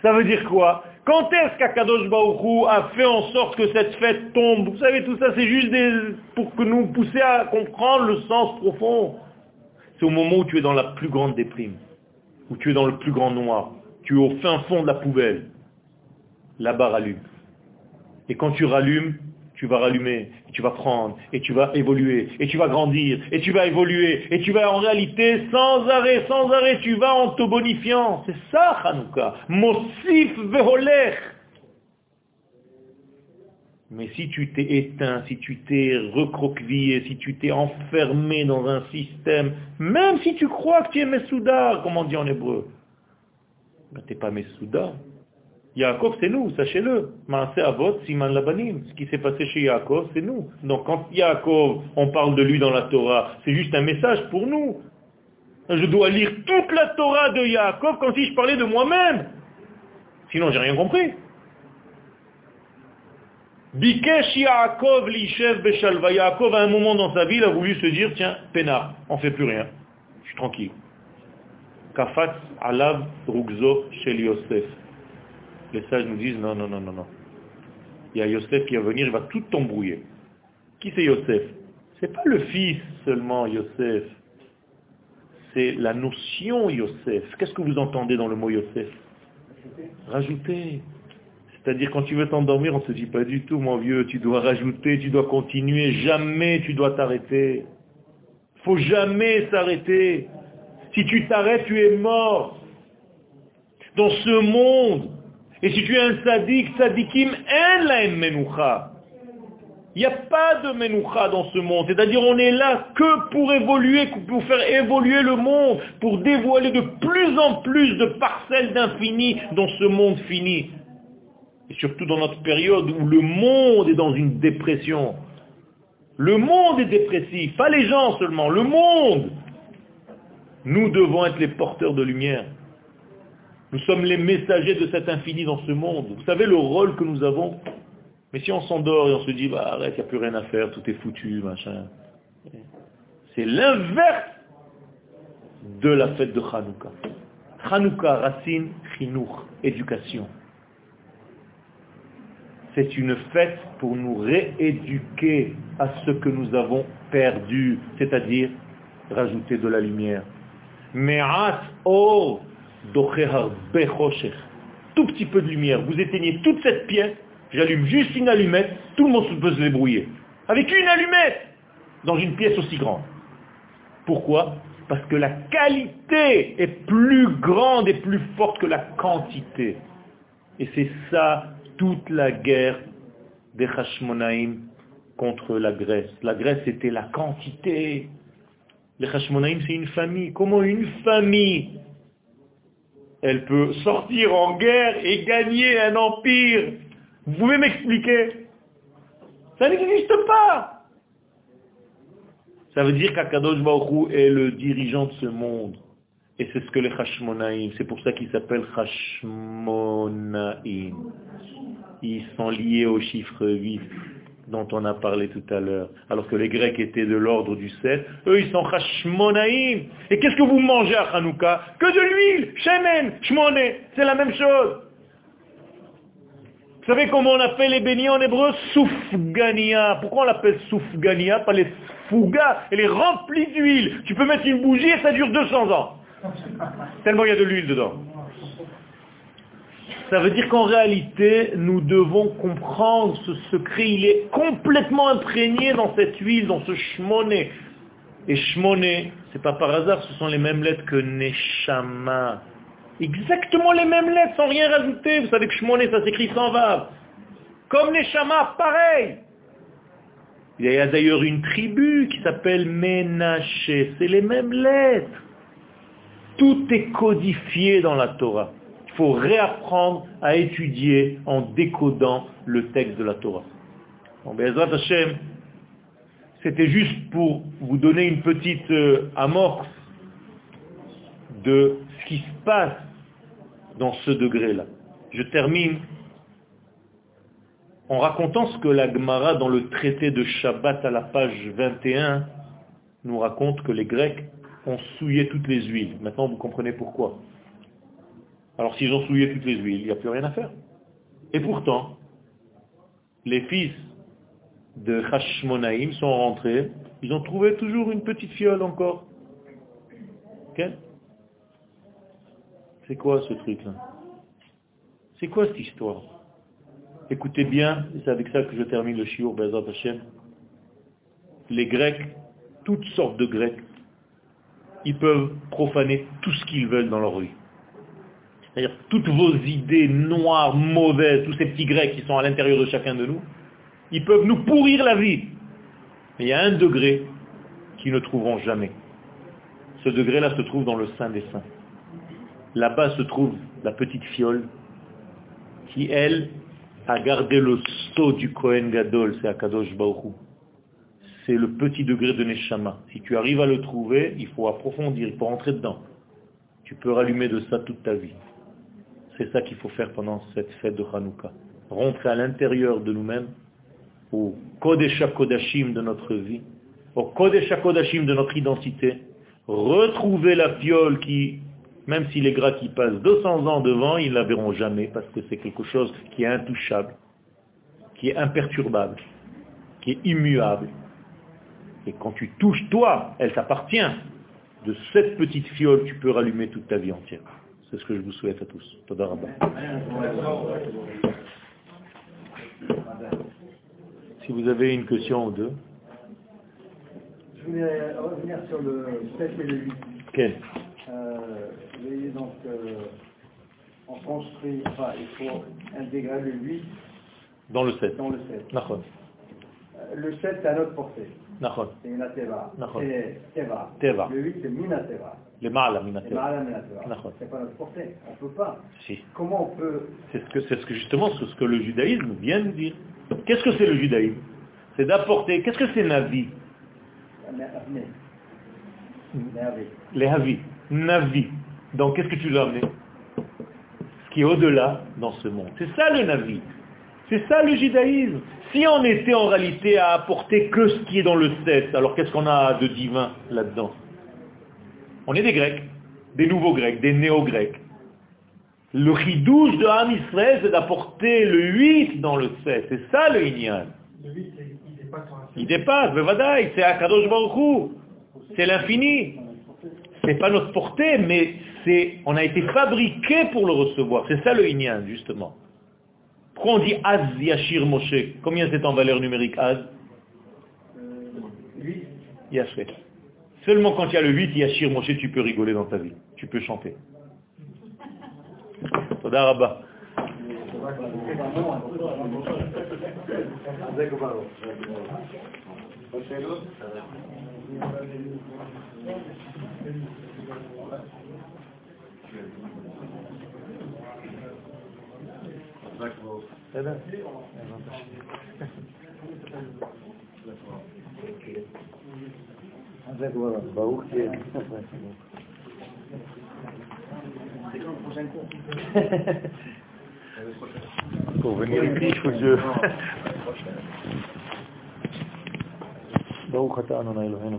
Ça veut dire quoi? Quand est-ce qu'Akadosh Baoukou a fait en sorte que cette fête tombe? Vous savez, tout ça, c'est juste pour que nous pousser à comprendre le sens profond. C'est au moment où tu es dans la plus grande déprime, où tu es dans le plus grand noir, tu es au fin fond de la poubelle. Là-bas rallume. Et quand tu rallumes, tu vas rallumer, et tu vas prendre, et tu vas évoluer, et tu vas grandir, et tu vas évoluer, et tu vas en réalité, sans arrêt, sans arrêt, tu vas en te bonifiant. C'est ça, Hanouka. Mosif veholech. Mais si tu t'es éteint, si tu t'es recroquevillé, si tu t'es enfermé dans un système, même si tu crois que tu es Messoudar, comme on dit en hébreu, ben t'es pas Messoudar. Yaakov, c'est nous, sachez-le. Avot, Siman Labanim. Ce qui s'est passé chez Yaakov, c'est nous. Donc quand Yaakov, on parle de lui dans la Torah, c'est juste un message pour nous. Je dois lire toute la Torah de Yaakov comme si je parlais de moi-même. Sinon, j'ai rien compris. Bikesh Yaakov Lishev Beshalva. Yaakov, à un moment dans sa vie, il a voulu se dire, tiens, peinard, on fait plus rien. Je suis tranquille. Kafat Alav Rugzo Shel Yosef. Les sages nous disent, non, non, non, non, non. Il y a Yosef qui va venir, il va tout embrouiller. Qui c'est Yosef? C'est pas le fils seulement Yosef. C'est la notion Yosef. Qu'est-ce que vous entendez dans le mot Yosef? Rajouter. C'est-à-dire quand tu veux t'endormir, on ne se dit pas du tout, mon vieux, tu dois rajouter, tu dois continuer, jamais tu dois t'arrêter. faut jamais s'arrêter. Si tu t'arrêtes, tu es mort. Dans ce monde, et si tu es un sadique, sadikim, en la menoucha. Il n'y a pas de menoucha dans ce monde. C'est-à-dire on est là que pour évoluer, pour faire évoluer le monde, pour dévoiler de plus en plus de parcelles d'infini dans ce monde fini. Et surtout dans notre période où le monde est dans une dépression. Le monde est dépressif, pas les gens seulement, le monde. Nous devons être les porteurs de lumière. Nous sommes les messagers de cet infini dans ce monde. Vous savez le rôle que nous avons? Mais si on s'endort et on se dit, bah arrête, il n'y a plus rien à faire, tout est foutu, machin. C'est l'inverse de la fête de Hanouka. Hanouka, racine, chinour, éducation. C'est une fête pour nous rééduquer à ce que nous avons perdu, c'est-à-dire rajouter de la lumière. Me'at or tout petit peu de lumière. Vous éteignez toute cette pièce, j'allume juste une allumette, tout le monde peut se débrouiller. Avec une allumette dans une pièce aussi grande. Pourquoi? Parce que la qualité est plus grande et plus forte que la quantité. Et c'est ça toute la guerre des Hashmonaïm contre la Grèce. La Grèce était la quantité. Les Hashmonaïm c'est une famille. Comment une famille elle peut sortir en guerre et gagner un empire? Vous pouvez m'expliquer? Ça n'existe pas. Ça veut dire qu'Akadosh Baruch est le dirigeant de ce monde. Et c'est ce que les Hashmonaïm, c'est pour ça qu'ils s'appellent Hashmonaïm. Ils sont liés au chiffre 8 dont on a parlé tout à l'heure, alors que les Grecs étaient de l'ordre du 7, eux ils sont chashmonaïm. Et qu'est-ce que vous mangez à Hanouka? Que de l'huile, shemen, shmoné, c'est la même chose. Vous savez comment on appelle les bénis en hébreu? Soufgania. Pourquoi on l'appelle soufgania? Pas les fougas, elle est remplie d'huile. Tu peux mettre une bougie et ça dure 200 ans. Tellement il y a de l'huile dedans. Ça veut dire qu'en réalité, nous devons comprendre ce secret. Il est complètement imprégné dans cette huile, dans ce shmoné. Et shmoné, c'est pas par hasard, ce sont les mêmes lettres que neshama. Exactement les mêmes lettres, sans rien rajouter. Vous savez que shmoné, ça s'écrit sans vav. Comme neshama, pareil. Il y a d'ailleurs une tribu qui s'appelle Menaché. C'est les mêmes lettres. Tout est codifié dans la Torah. Il faut réapprendre à étudier en décodant le texte de la Torah. Hashem, c'était juste pour vous donner une petite euh, amorce de ce qui se passe dans ce degré-là. Je termine en racontant ce que la Gemara dans le traité de Shabbat à la page 21 nous raconte que les Grecs ont souillé toutes les huiles. Maintenant vous comprenez pourquoi. Alors s'ils ont souillé toutes les huiles, il n'y a plus rien à faire. Et pourtant, les fils de Hashmonaïm sont rentrés, ils ont trouvé toujours une petite fiole encore. C'est quoi ce truc-là? C'est quoi cette histoire? Écoutez bien, c'est avec ça que je termine le shiur Bezat Hashem. Les Grecs, toutes sortes de Grecs, ils peuvent profaner tout ce qu'ils veulent dans leur vie. C'est-à-dire toutes vos idées noires, mauvaises, tous ces petits grecs qui sont à l'intérieur de chacun de nous, ils peuvent nous pourrir la vie. Mais il y a un degré qu'ils ne trouveront jamais. Ce degré-là se trouve dans le sein des saints. Là-bas se trouve la petite fiole qui elle a gardé le sceau du Kohen Gadol, c'est Akadosh Baruch C'est le petit degré de Neshama. Si tu arrives à le trouver, il faut approfondir, il faut rentrer dedans. Tu peux rallumer de ça toute ta vie. C'est ça qu'il faut faire pendant cette fête de Hanouka. Rentrer à l'intérieur de nous-mêmes, au Kodesh Kodashim de notre vie, au Kodesh Kodashim de notre identité, retrouver la fiole qui, même si les gras qui passent 200 ans devant, ils ne la verront jamais parce que c'est quelque chose qui est intouchable, qui est imperturbable, qui est immuable. Et quand tu touches toi, elle t'appartient. De cette petite fiole, tu peux rallumer toute ta vie entière. C'est ce que je vous souhaite à tous. Si vous avez une question ou deux. Je voulais revenir sur le 7 et le 8. Quel euh, Vous voyez donc, euh, on construit, enfin, il faut intégrer le 8 dans le 7. Dans le 7. D'accord. Euh, le 7, c'est à notre portée. Une teva. C'est teva. Teva. Le 8, c'est minateva. Le ma'ala minateva. Le minateva. C'est pas notre portée. On ne peut pas. Si. Comment on peut... C'est ce que, c'est ce que justement ce que le judaïsme vient de dire. Qu'est-ce que c'est le judaïsme? C'est d'apporter... Qu'est-ce que c'est Navi? Les Havi. Navi. Donc qu'est-ce que tu dois amener? Ce qui est au-delà dans ce monde. C'est ça le Navi. C'est ça le judaïsme. Si on était en réalité à apporter que ce qui est dans le 7, alors qu'est-ce qu'on a de divin là-dedans? On est des Grecs, des nouveaux Grecs, des néo-Grecs. Le ridouche de Ham Israël, c'est d'apporter le 8 dans le 7. C'est ça le Inyan. Le 8, il dépasse. Il dépasse, c'est Akadosh Baruch C'est l'infini. C'est pas notre portée, mais c'est, on a été fabriqué pour le recevoir. C'est ça le Inyan, justement. Pourquoi on dit Az Yashir Moshe? Combien c'est en valeur numérique Az? 8. Yashir. Seulement quand il y a le 8 Yashir Moshe, tu peux rigoler dans ta vie. Tu peux chanter. Toda [LAUGHS] Dankjewel. Ja, Lekker is wel een Lekker. Ik Lekker. voor Lekker. Boog gaat aan een hele hele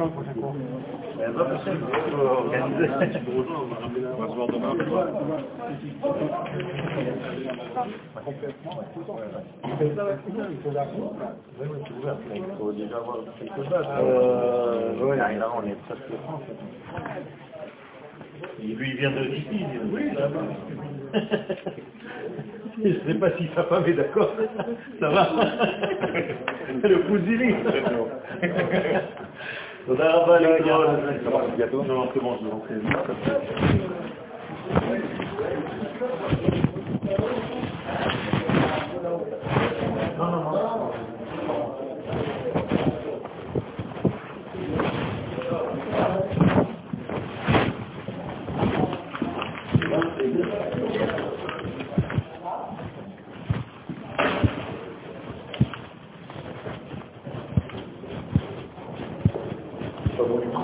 quand ben, On va se voir demain. Il faut déjà avoir quelques là, on est presque en lui, il vient de d'ici. Oui. [LAUGHS] Je ne sais pas si sa femme est d'accord. Ça va. [LAUGHS] Le fusilé. תודה רבה לגדול.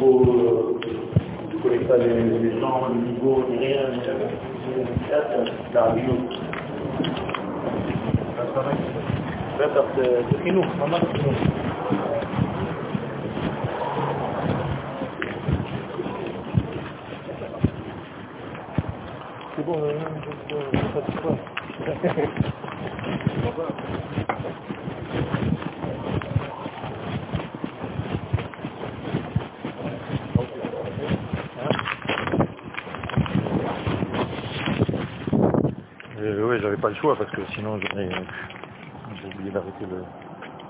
niveau, je ne connais pas les, gens, le niveau, ni rien, la c'est c'est bon, non, pas. J'avais pas le choix parce que sinon j'aurais oublié d'arrêter le,